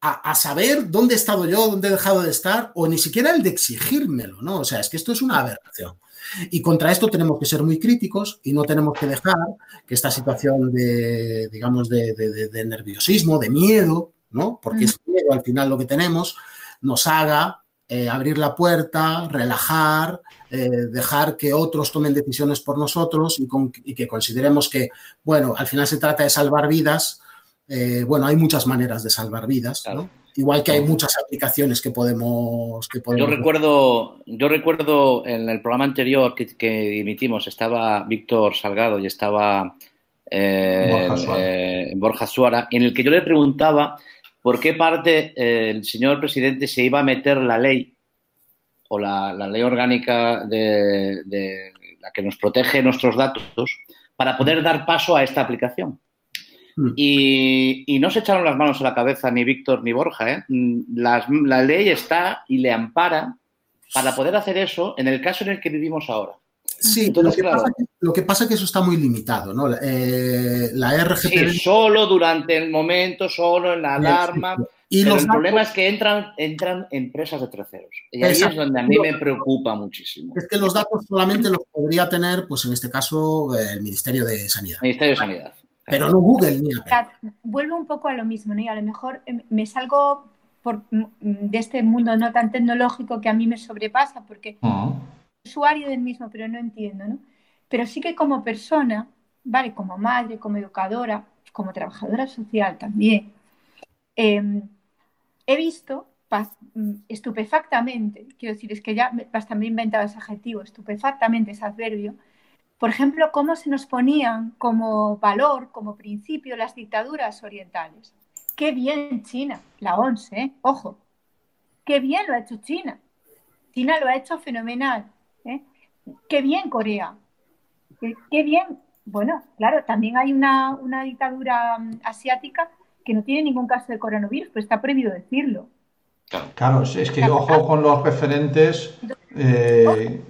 [SPEAKER 6] a, a, saber dónde he estado yo, dónde he dejado de estar, o ni siquiera el de exigírmelo, ¿no? O sea, es que esto es una aberración. Y contra esto tenemos que ser muy críticos y no tenemos que dejar que esta situación de, digamos, de, de, de nerviosismo, de miedo, ¿no? Porque mm. es miedo al final lo que tenemos, nos haga eh, abrir la puerta, relajar, eh, dejar que otros tomen decisiones por nosotros y, con, y, que consideremos que, bueno, al final se trata de salvar vidas. Eh, bueno, hay muchas maneras de salvar vidas, claro. ¿no? Igual que hay muchas aplicaciones que podemos, que podemos...
[SPEAKER 4] Yo recuerdo, yo recuerdo en el programa anterior que, que emitimos estaba Víctor Salgado y estaba eh, Borja, Suara. Eh, Borja, Suara. en el que yo le preguntaba por qué parte eh, el señor presidente se iba a meter la ley o la, la ley orgánica de, de, la que nos protege nuestros datos para poder dar paso a esta aplicación. Mm. Y, y, no se echaron las manos a la cabeza ni Víctor ni Borja. ¿eh? La, la ley está y le ampara para poder hacer eso en el caso en el que vivimos ahora.
[SPEAKER 6] Sí, Entonces, lo, que claro, pasa que, lo, que pasa es que eso está muy limitado, ¿no? Eh, la RGPD...
[SPEAKER 4] Sí, solo durante el momento, solo en la alarma. Y pero los el problema es que entran, entran empresas de terceros. Y ahí Exacto. es donde a mí me preocupa muchísimo.
[SPEAKER 6] Es que los datos solamente los podría tener, pues en este caso, el Ministerio de Sanidad.
[SPEAKER 4] Ministerio de Sanidad.
[SPEAKER 6] Pero no Google ni
[SPEAKER 5] Apple. Vuelvo un poco a lo mismo, ¿no? Y a lo mejor me salgo por, de este mundo no tan tecnológico que a mí me sobrepasa, porque... Uh -huh usuario del mismo, pero no entiendo, ¿no? Pero sí que como persona, ¿vale? Como madre, como educadora, como trabajadora social también, eh, he visto estupefactamente, quiero decir, es que ya hasta me he inventado ese adjetivo, estupefactamente ese adverbio, por ejemplo, cómo se nos ponían como valor, como principio las dictaduras orientales. Qué bien China, la ONCE, ¿eh? ojo, qué bien lo ha hecho China. China lo ha hecho fenomenal. ¿eh? Qué bien Corea, qué, qué, bien. Bueno, claro, también hay una, una, dictadura mm, asiática que no tiene ningún caso de coronavirus, pero está prohibido decirlo.
[SPEAKER 3] Claro, es que ojo con los referentes.
[SPEAKER 5] Eh...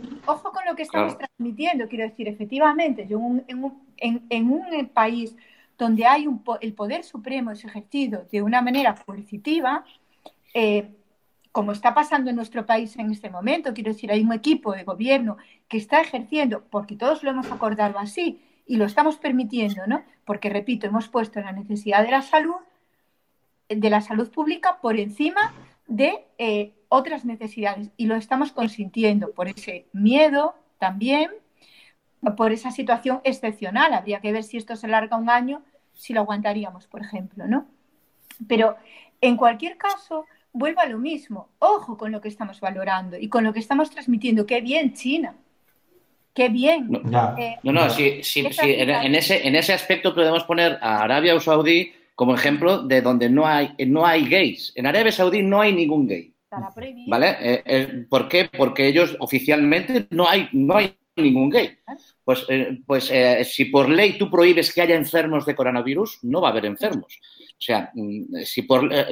[SPEAKER 5] Lo que estamos claro. transmitiendo, quiero decir, efectivamente, yo en un, en, en un país donde hay un, el poder supremo es ejercido de una manera coercitiva, eh, como está pasando en nuestro país en este momento, quiero decir, hay un equipo de gobierno que está ejerciendo, porque todos lo hemos acordado así y lo estamos permitiendo, ¿no? Porque, repito, hemos puesto la necesidad de la salud, de la salud pública por encima de eh, otras necesidades y lo estamos consintiendo por ese miedo también, por esa situación excepcional. Habría que ver si esto se larga un año, si lo aguantaríamos, por ejemplo, ¿no? Pero en cualquier caso, vuelvo a lo mismo. Ojo con lo que estamos valorando y con lo que estamos transmitiendo. Qué bien China. Qué bien.
[SPEAKER 4] No, no, eh, no, no sí, sí, sí en, en, ese, en ese aspecto podemos poner a Arabia o Saudí como ejemplo de donde no hay, no hay gays. En Arabia Saudí no hay ningún gay. ¿Vale? Eh, eh, ¿Por qué? Porque ellos oficialmente no hay, no hay ningún gay. Pues, eh, pues eh, si por ley tú prohíbes que haya enfermos de coronavirus, no va a haber enfermos. O sea, mm, si por, eh,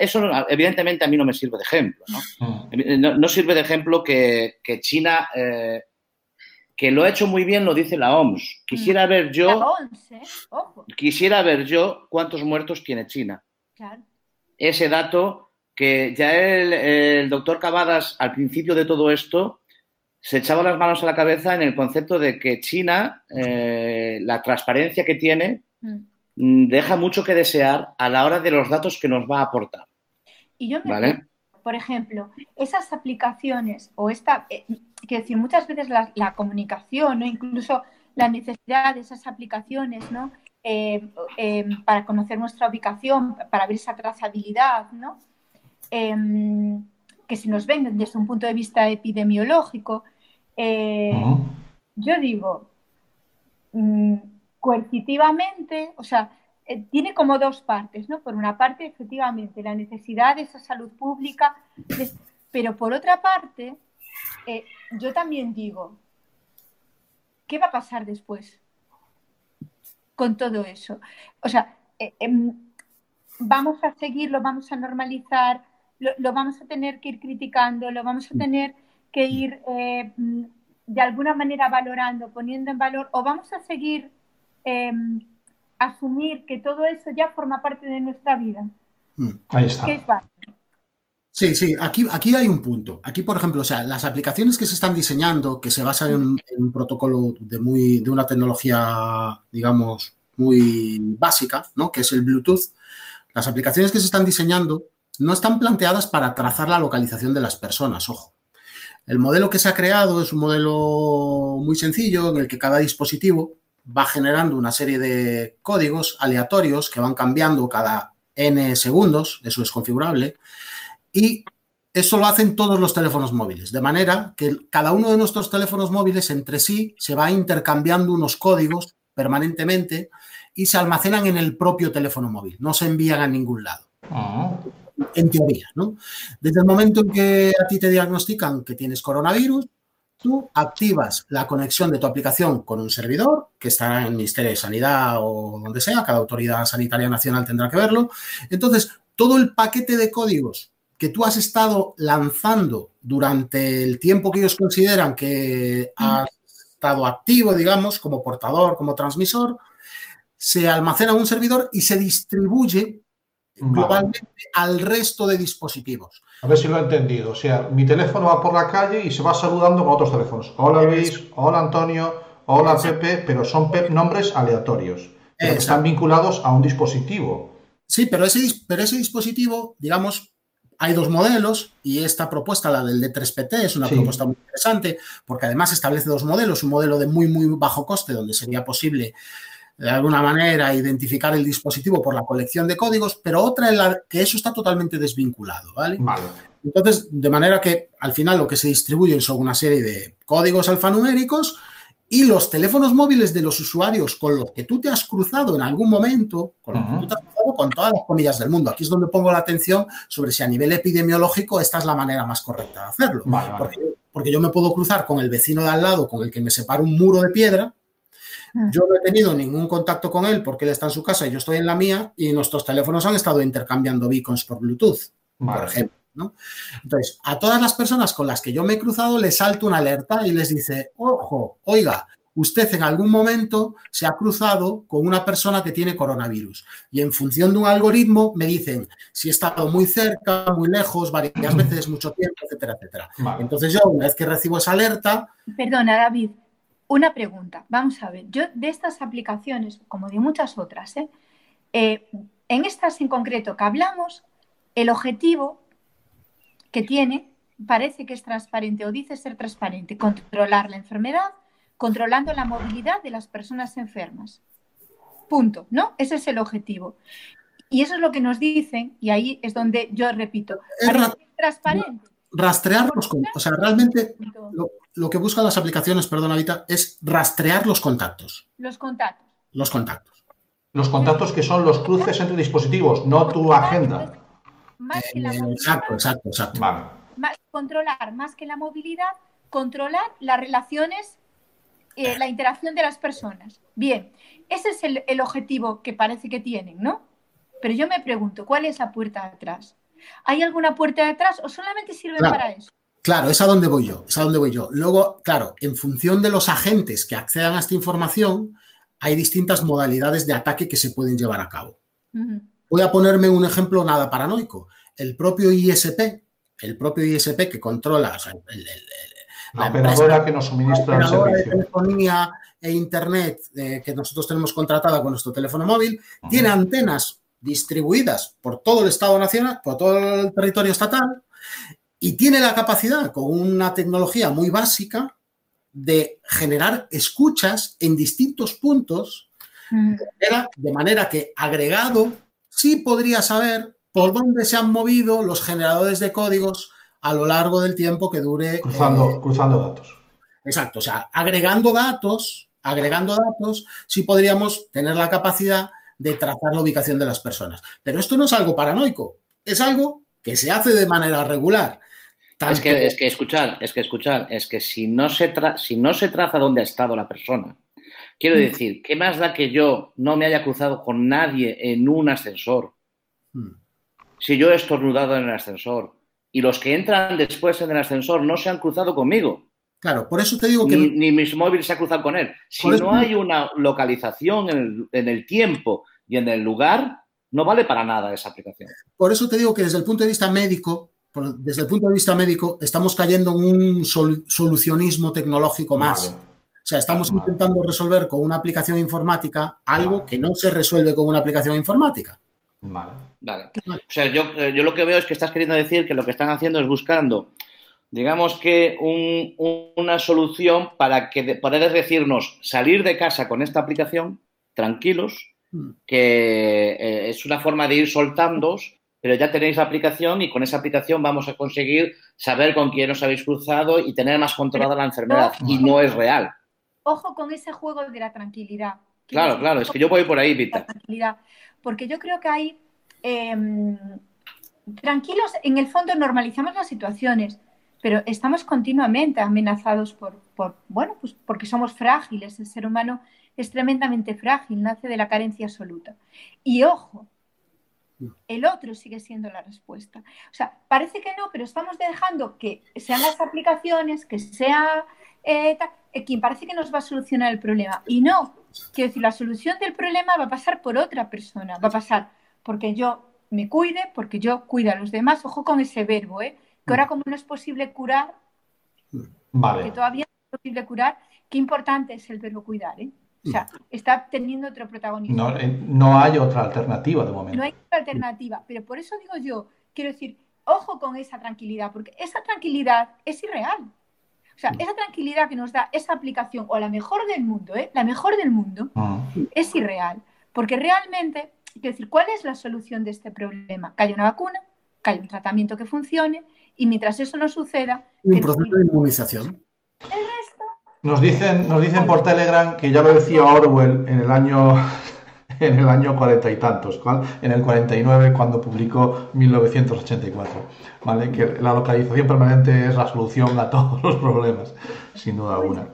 [SPEAKER 4] eso evidentemente a mí no me sirve de ejemplo. ¿no? No, no sirve de ejemplo que, que China, eh, que lo ha hecho muy bien, lo dice la OMS. Quisiera ver yo,
[SPEAKER 5] la OMS, ¿eh? Ojo.
[SPEAKER 4] quisiera ver yo cuántos muertos tiene China.
[SPEAKER 5] Claro.
[SPEAKER 4] Ese dato que ya el, el doctor Cavadas al principio de todo esto se echaba las manos a la cabeza en el concepto de que China, eh, la transparencia que tiene, mm. deja mucho que desear a la hora de los datos que nos va a aportar.
[SPEAKER 5] Y yo me ¿Vale? por ejemplo, esas aplicaciones o esta, eh, quiero decir, muchas veces la, la comunicación, ¿no? incluso la necesidad de esas aplicaciones, ¿no? Eh, para conocer nuestra ubicación, para ver esa trazabilidad, ¿no? Em, que se nos ven desde un punto de vista epidemiológico, eh, uh -huh. yo digo, mmm, coercitivamente, o sea, eh, tiene como dos partes, ¿no? Por una parte, efectivamente, la necesidad de esa salud pública, de, pero por otra parte, eh, yo también digo, ¿qué va a pasar después con todo eso? O sea, em, vamos a seguirlo, vamos a normalizar, lo, lo, vamos a tener que ir criticando, lo vamos a tener que ir eh, de alguna manera valorando, poniendo en valor, o vamos a seguir eh, asumir que todo eso ya forma parte de nuestra vida.
[SPEAKER 6] Mm, ahí está. ¿Qué es Sí, sí, aquí, aquí hay un punto. Aquí, por ejemplo, o sea, las aplicaciones que se están diseñando, que se basan en, en un protocolo de, muy, de una tecnología, digamos, muy básica, ¿no? que es el Bluetooth, las aplicaciones que se están diseñando no están planteadas para trazar la localización de las personas, ojo. El modelo que se ha creado es un modelo muy sencillo en el que cada dispositivo va generando una serie de códigos aleatorios que van cambiando cada n segundos, eso es configurable, y eso lo hacen todos los teléfonos móviles, de manera que cada uno de nuestros teléfonos móviles entre sí se va intercambiando unos códigos permanentemente y se almacenan en el propio teléfono móvil, no se envían a ningún lado.
[SPEAKER 3] Ah.
[SPEAKER 6] En teoría, ¿no? Desde el momento en que a ti te diagnostican que tienes coronavirus, tú activas la conexión de tu aplicación con un servidor que estará en el Ministerio de Sanidad o donde sea, cada autoridad sanitaria nacional tendrá que verlo. Entonces, todo el paquete de códigos que tú has estado lanzando durante el tiempo que ellos consideran que has estado activo, digamos, como portador, como transmisor, se almacena en un servidor y se distribuye globalmente al resto de dispositivos.
[SPEAKER 3] A ver si lo he entendido. O sea, mi teléfono va por la calle y se va saludando con otros teléfonos. Hola Luis, hola Antonio, hola Pepe, pero son nombres aleatorios. Pero que están vinculados a un dispositivo.
[SPEAKER 6] Sí, pero ese, pero ese dispositivo, digamos, hay dos modelos y esta propuesta, la del D3PT, es una
[SPEAKER 3] Sí.
[SPEAKER 6] propuesta muy interesante porque además establece dos modelos, un modelo de muy, muy bajo coste donde sería posible de alguna manera identificar el dispositivo por la colección de códigos, pero otra en la que eso está totalmente desvinculado, ¿vale?
[SPEAKER 3] Vale.
[SPEAKER 6] Entonces, de manera que al final lo que se distribuyen son una serie de códigos alfanuméricos y los teléfonos móviles de los usuarios con los que tú te has cruzado en algún momento, con los que
[SPEAKER 3] Ujú.
[SPEAKER 6] tú te has cruzado con todas las comillas del mundo. Aquí es donde pongo la atención sobre si a nivel epidemiológico esta es la manera más correcta de hacerlo.
[SPEAKER 3] Vale, vale.
[SPEAKER 6] Porque, porque yo me puedo cruzar con el vecino de al lado con el que me separa un muro de piedra. <laughs> Yo no he tenido ningún contacto con él porque él está en su casa y yo estoy en la mía y nuestros teléfonos han estado intercambiando beacons por Bluetooth
[SPEAKER 3] Vale.
[SPEAKER 6] por ejemplo. ¿no? Entonces, a todas las personas con las que yo me he cruzado les salto una alerta y les dice, ojo, oiga, usted en algún momento se ha cruzado con una persona que tiene coronavirus. Y en función de un algoritmo me dicen si he estado muy cerca, muy lejos, varias <clears throat> veces, mucho tiempo, etcétera, etcétera.
[SPEAKER 3] Vale.
[SPEAKER 6] Entonces yo, una vez que recibo esa alerta,
[SPEAKER 5] Perdona, David, una pregunta. Vamos a ver, yo de estas aplicaciones, como de muchas otras, ¿eh? Eh, en estas en concreto que hablamos, el objetivo que tiene parece que es transparente o dice ser transparente, controlar la enfermedad, controlando la movilidad de las personas enfermas. Punto, ¿no? Ese es el objetivo. Y eso es lo que nos dicen, y ahí es donde yo repito, parece transparente.
[SPEAKER 6] Rastrear los con- O sea, realmente lo, lo que buscan las aplicaciones, perdón, Avita, es rastrear los contactos.
[SPEAKER 5] Los contactos.
[SPEAKER 6] Los contactos.
[SPEAKER 3] Los contactos que son los cruces entre dispositivos, no tu agenda.
[SPEAKER 5] Más que la
[SPEAKER 6] Eh,
[SPEAKER 5] movilidad,
[SPEAKER 6] exacto, exacto, exacto.
[SPEAKER 3] Vale.
[SPEAKER 5] más- controlar más que la movilidad, controlar las relaciones, eh, la interacción de las personas. Bien, ese es el, el objetivo que parece que tienen, ¿no? Pero yo me pregunto, ¿cuál es la puerta atrás? ¿Hay alguna puerta detrás o solamente sirve
[SPEAKER 6] Claro.
[SPEAKER 5] para eso?
[SPEAKER 6] Claro, es a donde voy yo, es a donde voy yo. Luego, claro, en función de los agentes que accedan a esta información, hay distintas modalidades de ataque que se pueden llevar a cabo. Voy a ponerme un ejemplo nada paranoico. El propio ISP, el propio ISP que controla, o sea, el- el- el-
[SPEAKER 3] La
[SPEAKER 6] La
[SPEAKER 3] operadora
[SPEAKER 6] empresa-
[SPEAKER 3] que nos
[SPEAKER 6] la
[SPEAKER 3] suministra el
[SPEAKER 6] operadora de
[SPEAKER 3] servicio.
[SPEAKER 6] telefonía e internet eh, que nosotros tenemos contratada con nuestro teléfono móvil, tiene antenas distribuidas por todo el Estado nacional, por todo el territorio estatal, y tiene la capacidad, con una tecnología muy básica, de generar escuchas en distintos puntos,
[SPEAKER 5] Mm.
[SPEAKER 6] de manera que agregado sí podría saber por dónde se han movido los generadores de códigos a lo largo del tiempo que dure. eh,
[SPEAKER 3] Cruzando, cruzando datos.
[SPEAKER 6] Exacto, o sea, agregando datos, agregando datos, sí podríamos tener la capacidad de trazar la ubicación de las personas. Pero esto no es algo paranoico, es algo que se hace de manera regular.
[SPEAKER 4] Es que, es que escuchar, es que escuchar, es que si no se tra- si no se traza dónde ha estado la persona, quiero
[SPEAKER 6] Mm.
[SPEAKER 4] decir, ¿qué más da que yo no me haya cruzado con nadie en un ascensor?
[SPEAKER 6] Mm.
[SPEAKER 4] Si yo he estornudado en el ascensor y los que entran después en el ascensor no se han cruzado conmigo,
[SPEAKER 6] Claro, por eso te digo que
[SPEAKER 4] ni, ni mis móviles se ha cruzado con él. Si no hay una localización en el, en el tiempo y en el lugar, no vale para nada esa aplicación.
[SPEAKER 6] por eso te digo que desde el punto de vista médico, desde el punto de vista médico, estamos cayendo en un sol- solucionismo tecnológico más.
[SPEAKER 3] Vale.
[SPEAKER 6] O sea, estamos
[SPEAKER 3] Vale.
[SPEAKER 6] intentando resolver con una aplicación informática algo
[SPEAKER 3] Vale.
[SPEAKER 6] que no se resuelve con una aplicación informática.
[SPEAKER 3] Vale.
[SPEAKER 4] Vale. O sea, yo, eh, yo lo que veo es que estás queriendo decir que lo que están haciendo es buscando, digamos que un- un- una solución para que de- poder decirnos salir de casa con esta aplicación tranquilos. Que eh, es una forma de ir soltándoos, pero ya tenéis la aplicación y con esa aplicación vamos a conseguir saber con quién os habéis cruzado y tener más controlada la enfermedad. Y no es real.
[SPEAKER 5] Ojo con ese juego de la tranquilidad.
[SPEAKER 4] Claro, claro, es que yo voy por ahí, Vita.
[SPEAKER 5] tranquilidad. Porque yo creo que hay. em, tranquilos, en el fondo normalizamos las situaciones, pero estamos continuamente amenazados por, por, bueno, pues porque somos frágiles. El ser humano es tremendamente frágil, nace de la carencia absoluta. Y ojo, el otro sigue siendo la respuesta. O sea, parece que no, pero estamos dejando que sean las aplicaciones, que sea eh, ta- eh, quien parece que nos va a solucionar el problema. Y no, quiero decir, la solución del problema va a pasar por otra persona, va a pasar porque yo me cuide, porque yo cuide a los demás. Ojo con ese verbo, ¿eh? Que ahora como no es posible curar, que todavía no es posible curar, qué importante es el verbo cuidar, ¿eh? O sea, está teniendo otro protagonismo.
[SPEAKER 3] No, eh, no hay otra alternativa de momento.
[SPEAKER 5] No hay otra alternativa, pero por eso digo yo, quiero decir, ojo con esa tranquilidad, porque esa tranquilidad es irreal. O sea, esa tranquilidad que nos da esa aplicación, o la mejor del mundo, ¿eh? la mejor del mundo,
[SPEAKER 3] Mm.
[SPEAKER 5] es irreal. Porque realmente, quiero decir, ¿cuál es la solución de este problema? Que haya una vacuna, que haya un tratamiento que funcione, y mientras eso no suceda,
[SPEAKER 6] Un proceso de inmunización.
[SPEAKER 3] Nos dicen, nos dicen por Telegram que ya lo decía Orwell en el año <laughs> en el año cuarenta y tantos, en el 49 cuando publicó 1984, ¿vale? Que la localización permanente es la solución a <laughs> todos los problemas, sin duda alguna.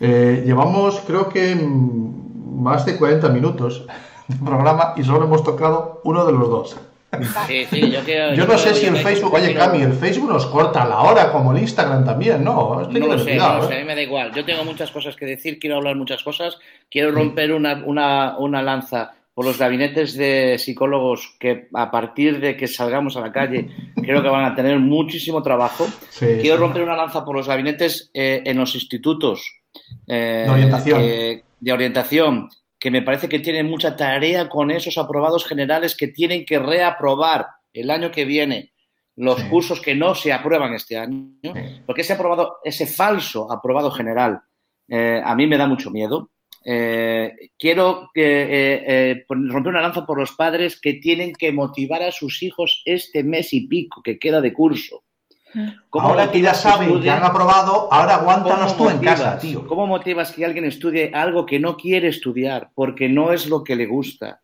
[SPEAKER 3] Eh, llevamos creo que más de 40 minutos de programa y solo hemos tocado uno de los dos.
[SPEAKER 4] Sí, sí, yo quiero-
[SPEAKER 3] Yo no sé si
[SPEAKER 4] me-
[SPEAKER 3] Facebook, oye
[SPEAKER 4] quiero-
[SPEAKER 3] Cami, el Facebook nos corta la hora como el Instagram también, ¿no? Estoy
[SPEAKER 4] No lo sé,
[SPEAKER 3] cuidado,
[SPEAKER 4] no lo
[SPEAKER 3] ¿eh?
[SPEAKER 4] sé, a mí me da igual. Yo tengo muchas cosas que decir, quiero hablar muchas cosas, quiero romper una, una, una lanza por los gabinetes de psicólogos que a partir de que salgamos a la calle creo que van a tener muchísimo trabajo.
[SPEAKER 3] Sí,
[SPEAKER 4] Quiero
[SPEAKER 3] sí.
[SPEAKER 4] romper una lanza por los gabinetes eh, en los institutos eh,
[SPEAKER 3] De orientación.
[SPEAKER 4] que- de orientación, que me parece que tienen mucha tarea con esos aprobados generales que tienen que reaprobar el año que viene los
[SPEAKER 3] Sí.
[SPEAKER 4] cursos que no se aprueban este año,
[SPEAKER 3] Sí.
[SPEAKER 4] porque ese aprobado, ese falso aprobado general, eh, a mí me da mucho miedo. Eh, quiero que, eh, romper una lanza por los padres que tienen que motivar a sus hijos este mes y pico que queda de curso. ¿Cómo
[SPEAKER 3] Ahora que ya saben que han aprobado, ahora aguántanos
[SPEAKER 4] ¿Cómo
[SPEAKER 3] tú en casa, tío.
[SPEAKER 4] ¿Cómo motivas que alguien estudie algo que no quiere estudiar porque no es lo que le gusta?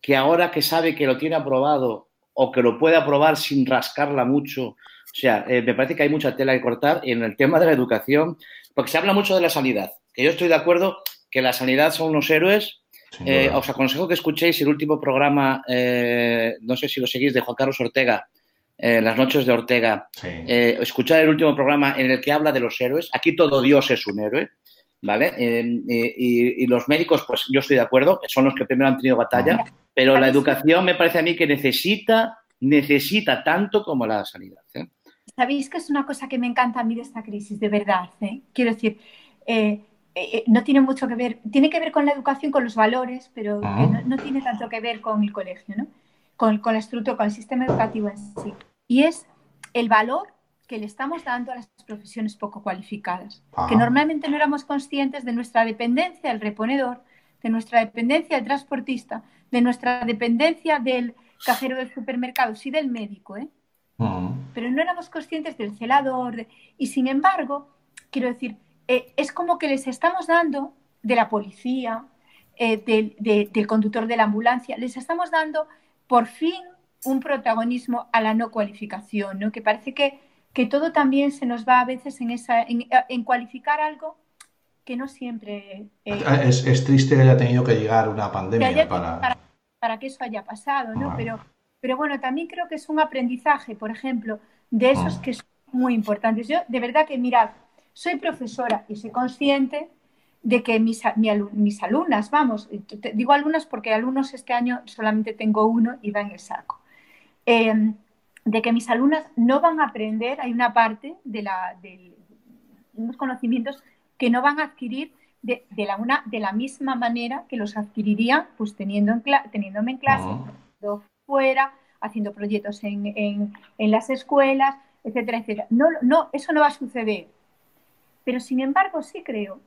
[SPEAKER 4] Que ahora que sabe que lo tiene aprobado o que lo puede aprobar sin rascarla mucho. O sea, eh, me parece que hay mucha tela que cortar en el tema de la educación, porque se habla mucho de la sanidad, que yo estoy de acuerdo que la sanidad son unos héroes. Eh, os aconsejo que escuchéis el último programa, eh, no sé si lo seguís, de Juan Carlos Ortega, eh, Las noches de Ortega,
[SPEAKER 3] Sí.
[SPEAKER 4] eh, escuchar el último programa en el que habla de los héroes. Aquí todo Dios es un héroe, ¿vale? Eh, y, y los médicos, pues yo estoy de acuerdo, son los que primero han tenido batalla, pero la educación me parece a mí que necesita, necesita tanto como la sanidad. ¿eh?
[SPEAKER 5] Sabéis que es una cosa que me encanta a mí de esta crisis, de verdad. ¿eh? Quiero decir, eh, eh, no tiene mucho que ver, tiene que ver con la educación, con los valores, pero eh, no, no tiene tanto que ver con el colegio, ¿no? Con, con la estructura, con el sistema educativo en sí. Y es el valor que le estamos dando a las profesiones poco cualificadas,
[SPEAKER 3] Ajá.
[SPEAKER 5] que normalmente no éramos conscientes de nuestra dependencia del reponedor, de nuestra dependencia del transportista, de nuestra dependencia del cajero del supermercado, sí del médico, ¿eh?
[SPEAKER 3] Mm.
[SPEAKER 5] pero no éramos conscientes del celador. de- Y sin embargo, quiero decir, eh, es como que les estamos dando de la policía, eh, del, de- del conductor de la ambulancia, les estamos dando por fin un protagonismo a la no cualificación, ¿no? que parece que, que todo también se nos va a veces en, esa, en, en cualificar algo que no siempre... eh,
[SPEAKER 3] Es, es triste que haya tenido que llegar una pandemia para...
[SPEAKER 5] para, para que eso haya pasado, ¿no?
[SPEAKER 3] Ah.
[SPEAKER 5] Pero, pero bueno, también creo que es un aprendizaje, por ejemplo, de esos
[SPEAKER 3] Ah.
[SPEAKER 5] que son muy importantes. Yo, de verdad que, mirad, soy profesora y soy consciente de que mis, mis alumnas, vamos, te- te- digo alumnas porque alumnos este año solamente tengo uno y va en el saco, eh, de que mis alumnas no van a aprender, hay una parte de, la, de unos conocimientos que no van a adquirir de, de la, una, de la misma manera que los adquiriría pues teniendo en teniéndome en clase fuera, haciendo proyectos en, en, en las escuelas, etcétera, etcétera. No, no, eso no va a suceder. Pero sin embargo, sí creo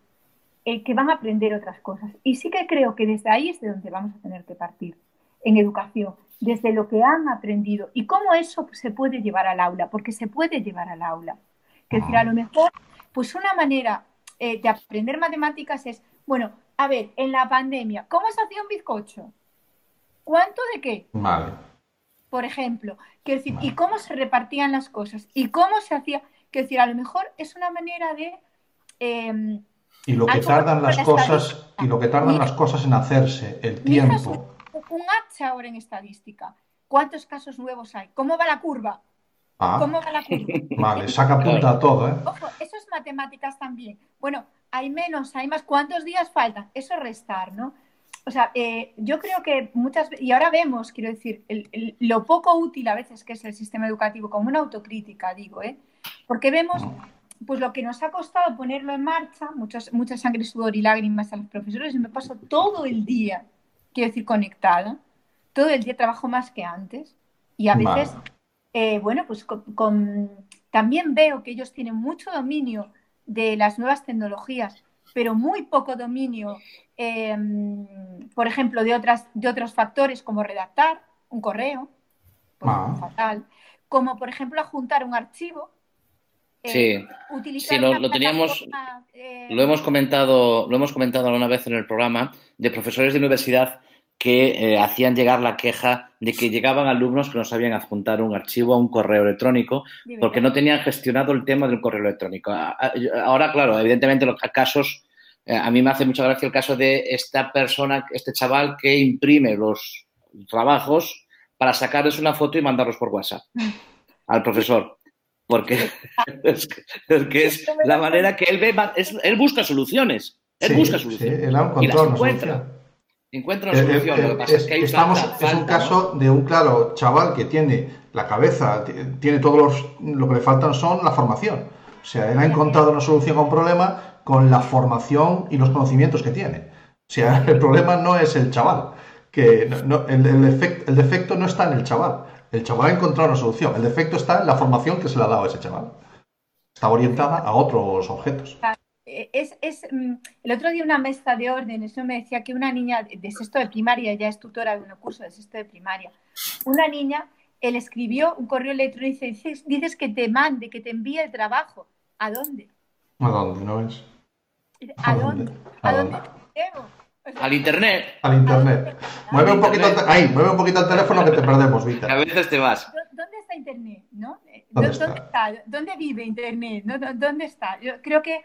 [SPEAKER 5] eh, que van a aprender otras cosas. Y sí que creo que desde ahí es de donde vamos a tener que partir, en educación, desde lo que han aprendido y cómo eso se puede llevar al aula, porque se puede llevar al aula. Que decir, a lo mejor, pues una manera eh, de aprender matemáticas es, bueno, a ver, en la pandemia, ¿cómo se hacía un bizcocho? ¿Cuánto de qué?
[SPEAKER 3] Vale.
[SPEAKER 5] Por ejemplo, quiero decir, ¿y cómo se repartían las cosas? ¿Y cómo se hacía? Quiero decir, a lo mejor es una manera de... eh,
[SPEAKER 3] Y lo que tardan las
[SPEAKER 5] la
[SPEAKER 3] cosas, y lo que tardan
[SPEAKER 5] Mira.
[SPEAKER 3] las cosas en hacerse, el tiempo.
[SPEAKER 5] un, hacha ahora en estadística. ¿Cuántos casos nuevos hay? ¿Cómo va la curva?
[SPEAKER 3] Ah,
[SPEAKER 5] ¿Cómo va la curva? <laughs>
[SPEAKER 3] vale, saca punta a todo, ¿eh?
[SPEAKER 5] Ojo, eso es matemáticas también. Bueno, hay menos, hay más. ¿Cuántos días faltan? Eso es restar, ¿no? O sea, eh, yo creo que muchas veces, y ahora vemos, quiero decir, el- el- lo poco útil a veces que es el sistema educativo, como una autocrítica, digo, ¿eh? Porque vemos pues lo que nos ha costado ponerlo en marcha, muchos, mucha sangre, sudor y lágrimas a los profesores, y me paso todo el día, quiero decir, conectada, todo el día trabajo más que antes, y a veces, eh, bueno, pues con, con- también veo que ellos tienen mucho dominio de las nuevas tecnologías, pero muy poco dominio, eh, por ejemplo, de, otras, de otros factores como redactar un correo, pues,
[SPEAKER 3] Ah.
[SPEAKER 5] fatal, como por ejemplo juntar un archivo. Eh,
[SPEAKER 4] Sí.
[SPEAKER 5] utilizar
[SPEAKER 4] Sí, lo- lo teníamos-
[SPEAKER 5] eh,
[SPEAKER 4] Lo hemos comentado, lo hemos comentado alguna vez en el programa de profesores de universidad que eh, hacían llegar la queja de que llegaban alumnos que no sabían adjuntar un archivo a un correo electrónico porque no tenían gestionado el tema del correo electrónico. Ahora, claro, evidentemente los casos, eh, a mí me hace mucha gracia el caso de esta persona, este chaval que imprime los trabajos para sacarles una foto y mandarlos por WhatsApp <laughs> al profesor. Porque <laughs> es, que- es que es la manera que él ve, es- él busca soluciones. Él
[SPEAKER 3] Sí,
[SPEAKER 4] busca
[SPEAKER 3] sí,
[SPEAKER 4] soluciones.
[SPEAKER 3] él ha
[SPEAKER 4] y las encuentra.
[SPEAKER 3] solución.
[SPEAKER 4] Encuentra una
[SPEAKER 3] Eh,
[SPEAKER 4] solución.
[SPEAKER 3] eh,
[SPEAKER 4] Lo que pasa es,
[SPEAKER 3] es-
[SPEAKER 4] que hay
[SPEAKER 3] estamos- es un
[SPEAKER 4] falta, ¿no?
[SPEAKER 3] caso de un claro chaval que tiene la cabeza, tiene todos los, lo que le faltan son la formación. O sea, él ha encontrado una solución a un problema con la formación y los conocimientos que tiene. O sea, <laughs> el problema no es el chaval, que no- no- el, el efect- el defecto no está en el chaval. El chaval ha encontrado una solución. El defecto está en la formación que se le ha dado a ese chaval. Está orientada a otros objetos.
[SPEAKER 5] Eh, Es, es, mm, el otro día una maestra de órdenes me decía que una niña de sexto de primaria, ya es tutora de un curso de sexto de primaria, una niña, él escribió un correo electrónico y dice, dices, que te mande, que te envíe el trabajo. ¿A dónde?
[SPEAKER 3] ¿A dónde no es?
[SPEAKER 5] ¿A
[SPEAKER 3] ¿A
[SPEAKER 5] dónde?
[SPEAKER 3] dónde?
[SPEAKER 5] ¿A
[SPEAKER 3] ¿A
[SPEAKER 5] dónde
[SPEAKER 4] Al internet.
[SPEAKER 3] Al internet. Mueve un poquito, el ahí, mueve un poquito el teléfono que te perdemos,
[SPEAKER 4] que a
[SPEAKER 3] Vita.
[SPEAKER 4] veces te vas.
[SPEAKER 5] ¿Dó- ¿Dónde está Internet? ¿no? Eh,
[SPEAKER 3] ¿Dónde
[SPEAKER 5] ¿dó-
[SPEAKER 3] está?
[SPEAKER 5] ¿Dónde está? ¿Dónde vive Internet? ¿no? ¿Dó- ¿Dónde está? Yo creo que,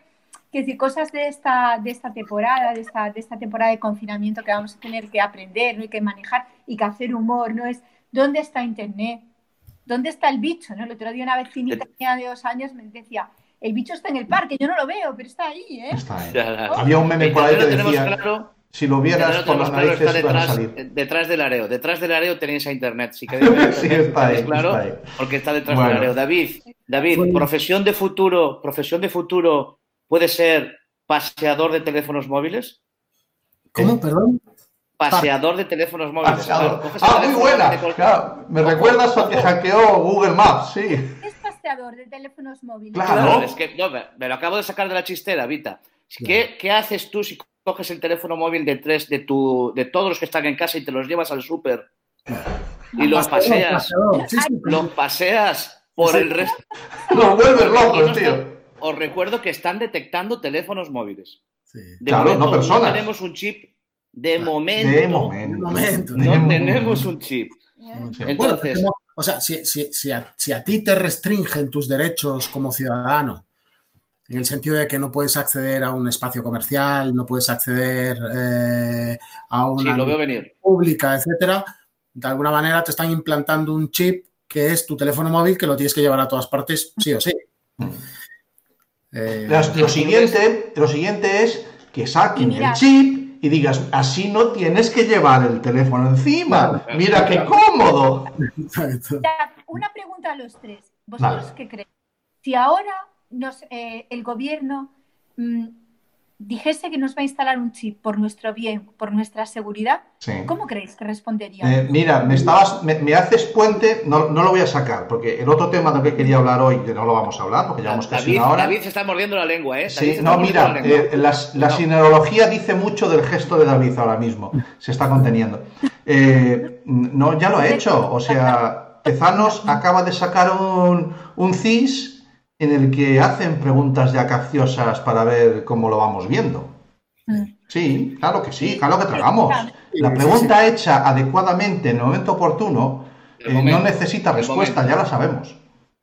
[SPEAKER 5] que decir, cosas de esta, de esta temporada, de esta, de esta temporada de confinamiento que vamos a tener que aprender ¿no? y que manejar y que hacer humor, ¿no? Es ¿dónde está Internet? ¿Dónde está el bicho? ¿no? El otro día una vecinita mía de dos años me decía, el bicho está en el parque, yo no lo veo, pero está ahí, ¿eh?
[SPEAKER 3] Está ahí. Había un meme por ahí que decía,
[SPEAKER 4] claro,
[SPEAKER 3] si lo vieras por las
[SPEAKER 4] está
[SPEAKER 3] a
[SPEAKER 4] detrás,
[SPEAKER 3] salir.
[SPEAKER 4] eh, detrás del areo. Detrás del areo tenéis a internet. Si queréis <laughs> ver
[SPEAKER 3] Sí,
[SPEAKER 4] internet,
[SPEAKER 3] está ahí,
[SPEAKER 4] claro,
[SPEAKER 3] está ahí.
[SPEAKER 4] porque está detrás
[SPEAKER 3] Bueno.
[SPEAKER 4] del areo. David, David,
[SPEAKER 6] Bueno.
[SPEAKER 4] profesión de futuro, profesión de futuro puede ser paseador de teléfonos móviles.
[SPEAKER 6] ¿Cómo? Perdón.
[SPEAKER 4] Paseador de teléfonos móviles.
[SPEAKER 3] Paseador.
[SPEAKER 4] Claro,
[SPEAKER 3] Ah, muy buena. Claro, me recuerdas al que hackeó Google Maps, sí.
[SPEAKER 5] ¿Qué es paseador de teléfonos móviles?
[SPEAKER 3] Claro.
[SPEAKER 4] Claro, es que no, me, me lo acabo de sacar de la chistera, Vita. ¿Qué, qué haces tú si coges el teléfono móvil de tres de tu de todos los que están en casa y te los llevas al súper y los paseas, los paseas por el resto? <laughs>
[SPEAKER 3] Nos vuelves
[SPEAKER 4] no
[SPEAKER 3] locos, tío.
[SPEAKER 4] Os recuerdo que están detectando teléfonos móviles.
[SPEAKER 6] sí.
[SPEAKER 4] De
[SPEAKER 3] Claro,
[SPEAKER 4] momento
[SPEAKER 3] no personas.
[SPEAKER 4] tenemos un chip. De momento,
[SPEAKER 3] De momento.
[SPEAKER 6] De momento.
[SPEAKER 3] De
[SPEAKER 4] no
[SPEAKER 3] momento.
[SPEAKER 4] tenemos un chip. Entonces,
[SPEAKER 6] o sea, si, si- si a, si a ti te restringen tus derechos como ciudadano, en el sentido de que no puedes acceder a un espacio comercial, no puedes acceder eh, a
[SPEAKER 4] sí,
[SPEAKER 6] una
[SPEAKER 4] lo veo venir.
[SPEAKER 6] pública, etcétera, de alguna manera te están implantando un chip que es tu teléfono móvil que lo tienes que llevar a todas partes, sí o sí. Eh,
[SPEAKER 3] Lo, lo siguiente, lo siguiente es que saquen el chip y digas, así no tienes que llevar el teléfono encima.
[SPEAKER 4] Claro.
[SPEAKER 3] Mira qué cómodo. <laughs>
[SPEAKER 5] Una pregunta a los tres. ¿Vosotros
[SPEAKER 3] Vale.
[SPEAKER 5] qué creéis? Si ahora nos, eh, el gobierno mm, dijese que nos va a instalar un chip por nuestro bien, por nuestra seguridad,
[SPEAKER 3] Sí.
[SPEAKER 5] ¿cómo creéis que respondería?
[SPEAKER 3] Eh, mira, me estabas, me, me haces puente, no, no lo voy a sacar, porque el otro tema del que quería hablar hoy, que no lo vamos a hablar, porque llevamos casi
[SPEAKER 4] David,
[SPEAKER 3] una hora.
[SPEAKER 4] David se está mordiendo la lengua, ¿eh?
[SPEAKER 3] Sí, no, mira,
[SPEAKER 4] la
[SPEAKER 3] eh, las- la
[SPEAKER 4] No.
[SPEAKER 3] sinerología dice mucho del gesto de David ahora mismo. Se está conteniendo. Eh, no, ya lo ha hecho. O sea, Tezanos <laughs> acaba de sacar un, un CIS en el que hacen preguntas ya capciosas para ver cómo lo vamos viendo.
[SPEAKER 5] Mm.
[SPEAKER 3] Sí, claro que sí, claro que tragamos. La pregunta hecha adecuadamente en el momento oportuno
[SPEAKER 4] El
[SPEAKER 3] eh, no necesita respuesta,
[SPEAKER 4] momento.
[SPEAKER 3] ya la sabemos.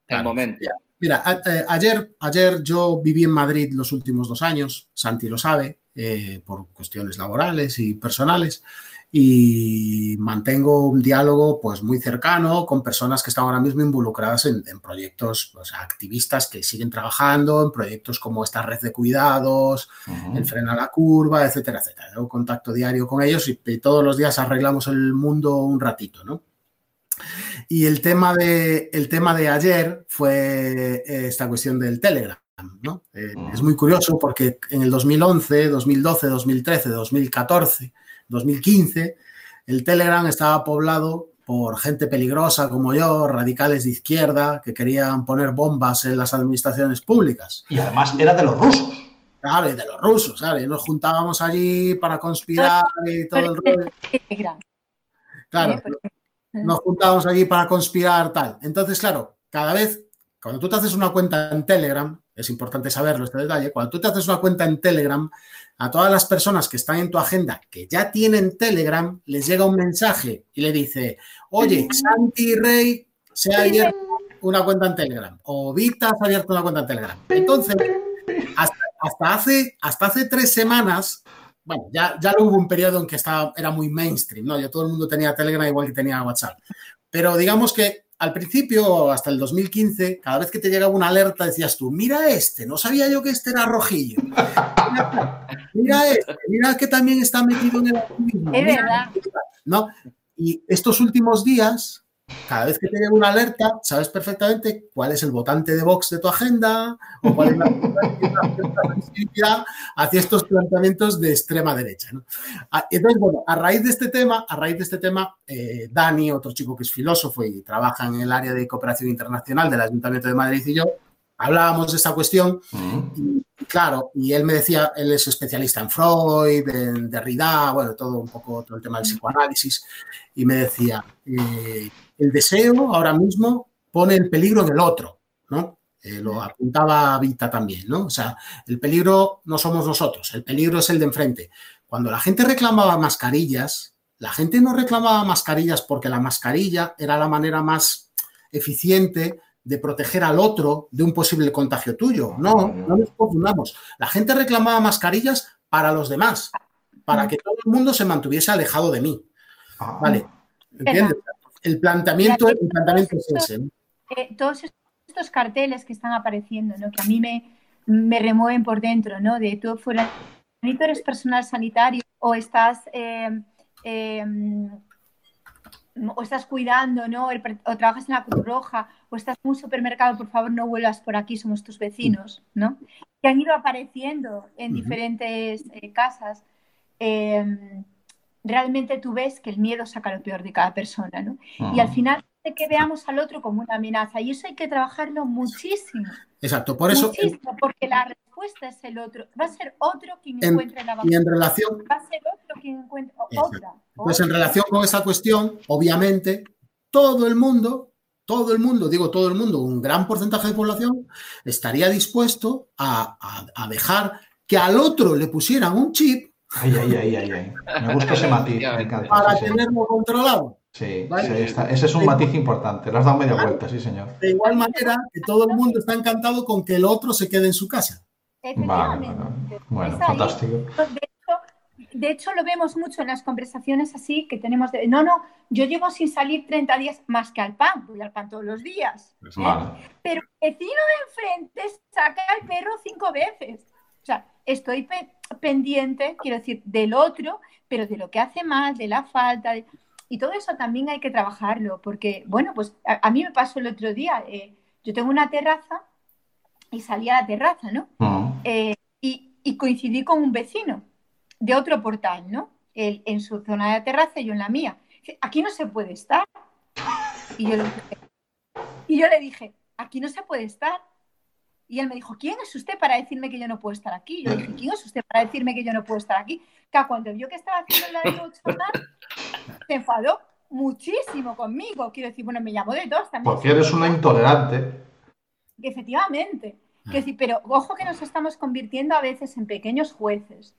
[SPEAKER 4] El momento.
[SPEAKER 6] Mira, a- eh, ayer, ayer yo viví en Madrid los últimos dos años, Santi lo sabe, eh, por cuestiones laborales y personales, y mantengo un diálogo pues muy cercano con personas que están ahora mismo involucradas en, en proyectos, activistas que siguen trabajando en proyectos como esta red de cuidados,
[SPEAKER 3] Ujú.
[SPEAKER 6] el freno a la curva, etcétera, etcétera. Tengo contacto diario con ellos y, y todos los días arreglamos el mundo un ratito, ¿no? Y el tema de, el tema de ayer fue eh, esta cuestión del Telegram, ¿no? Eh. Es muy curioso porque en el 2011, 2012, 2013, 2014, 2015, el Telegram estaba poblado por gente peligrosa como yo, radicales de izquierda, que querían poner bombas en las administraciones públicas.
[SPEAKER 3] Y además era de los rusos.
[SPEAKER 6] ¿sabes? De los rusos, ¿sabes? Nos juntábamos allí para conspirar y todo el rollo.
[SPEAKER 5] Telegram,
[SPEAKER 6] Claro,
[SPEAKER 5] ¿eh?
[SPEAKER 6] Nos juntábamos allí para conspirar, tal. Entonces, claro, cada vez, cuando tú te haces una cuenta en Telegram, es importante saberlo este detalle, cuando tú te haces una cuenta en Telegram, a todas las personas que están en tu agenda, que ya tienen Telegram, les llega un mensaje y le dice, oye, Santi Rey se ha abierto una cuenta en Telegram, o Vita se ha abierto una cuenta en Telegram. Entonces, hasta, hasta hace, hasta hace tres semanas, bueno, ya, ya hubo un periodo en que estaba, era muy mainstream, ¿no? Ya todo el mundo tenía Telegram igual que tenía WhatsApp. Pero digamos que al principio, hasta el 2015, cada vez que te llegaba una alerta decías tú, mira este, no sabía yo que este era rojillo. Mira, <laughs> mira este, mira que también está metido en el activismo.
[SPEAKER 5] Es verdad.
[SPEAKER 6] este, ¿No? Y estos últimos días, cada vez que te llega una alerta, sabes perfectamente cuál es el votante de Vox de tu agenda o cuál es la sensibilidad <laughs> hacia estos planteamientos de extrema derecha. ¿no? Ah, Entonces, bueno, a raíz de este tema, a raíz de este tema, eh, Dani, otro chico que es filósofo y trabaja en el área de cooperación internacional del Ayuntamiento de Madrid y yo, hablábamos de esta cuestión
[SPEAKER 3] Ujú.
[SPEAKER 6] y, claro, y él me decía, él es especialista en Freud, en Derrida, bueno, todo un poco todo el tema del psicoanálisis, y me decía, eh, el deseo ahora mismo pone el peligro en el otro, ¿no? Eh, lo apuntaba Vita también, ¿no? O sea, el peligro no somos nosotros, el peligro es el de enfrente. Cuando la gente reclamaba mascarillas, la gente no reclamaba mascarillas porque la mascarilla era la manera más eficiente de proteger al otro de un posible contagio tuyo. No, no nos confundamos. La gente reclamaba mascarillas para los demás, para que todo el mundo se mantuviese alejado de mí.
[SPEAKER 3] Ah.
[SPEAKER 6] ¿Vale? ¿Entiendes? El planteamiento, el planteamiento es ese. ¿no?
[SPEAKER 5] eh, todos estos carteles que están apareciendo, ¿no? que a mí me, me remueven por dentro, ¿no? de tú fuera, tú eres personal sanitario o estás, eh, eh, o estás cuidando, ¿no? o trabajas en la Cruz Roja, o estás en un supermercado, por favor no vuelvas por aquí, somos tus vecinos, ¿no? que han ido apareciendo en
[SPEAKER 6] Ujú.
[SPEAKER 5] diferentes eh, casas. eh, realmente tú ves que el miedo saca lo peor de cada persona, ¿no? Y al final de que veamos al otro como una amenaza. Y eso hay que trabajarlo muchísimo.
[SPEAKER 6] Exacto, por eso,
[SPEAKER 5] muchísimo, porque la respuesta es el otro. Va a ser otro quien
[SPEAKER 6] En-
[SPEAKER 5] encuentre la
[SPEAKER 6] y
[SPEAKER 5] vacuna.
[SPEAKER 6] en relación,
[SPEAKER 5] Va a ser otro quien encuentre otra.
[SPEAKER 6] Pues en relación con esa cuestión, obviamente, todo el mundo, todo el mundo, digo todo el mundo, un gran porcentaje de población, estaría dispuesto a, a- a dejar que al otro le pusieran un chip
[SPEAKER 3] Ay, ay, ay, ay, ay. Me gusta ese matiz,
[SPEAKER 6] para
[SPEAKER 3] sí, sí.
[SPEAKER 6] tenerlo controlado.
[SPEAKER 3] Sí,
[SPEAKER 6] Vale.
[SPEAKER 3] sí, está- ese es un matiz importante. Le has dado media vuelta, sí, señor.
[SPEAKER 6] De igual manera que todo el mundo está encantado con que el otro se quede en su casa.
[SPEAKER 3] Vale. Bueno, fantástico.
[SPEAKER 5] De hecho, lo vemos mucho en las conversaciones así que tenemos de, no, no, yo llevo sin salir 30 días más que al pan, voy al pan todos los días. ¿eh?
[SPEAKER 3] Vale.
[SPEAKER 5] Pero el vecino de enfrente saca el perro cinco veces. O sea, estoy pe- pendiente, quiero decir, del otro, pero de lo que hace mal, de la falta. de- Y todo eso también hay que trabajarlo, porque, bueno, pues a, a mí me pasó el otro día. eh, yo tengo una terraza y salí a la terraza, ¿no? Eh, y, y coincidí con un vecino de otro portal, ¿no? Él en su zona de terraza y yo en la mía. Dice, Aquí no se puede estar. Y yo, le dije, y yo le dije, aquí no se puede estar. Y él me dijo, ¿quién es usted para decirme que yo no puedo estar aquí? Yo dije, <laughs> ¿quién es usted para decirme que yo no puedo estar aquí? Que cuando vio que estaba haciendo la de se enfadó muchísimo conmigo. Quiero decir, bueno, me llamó de todos también.
[SPEAKER 3] Porque eres una intolerante.
[SPEAKER 5] Efectivamente. Quiero decir, pero ojo que nos estamos convirtiendo a veces en pequeños jueces.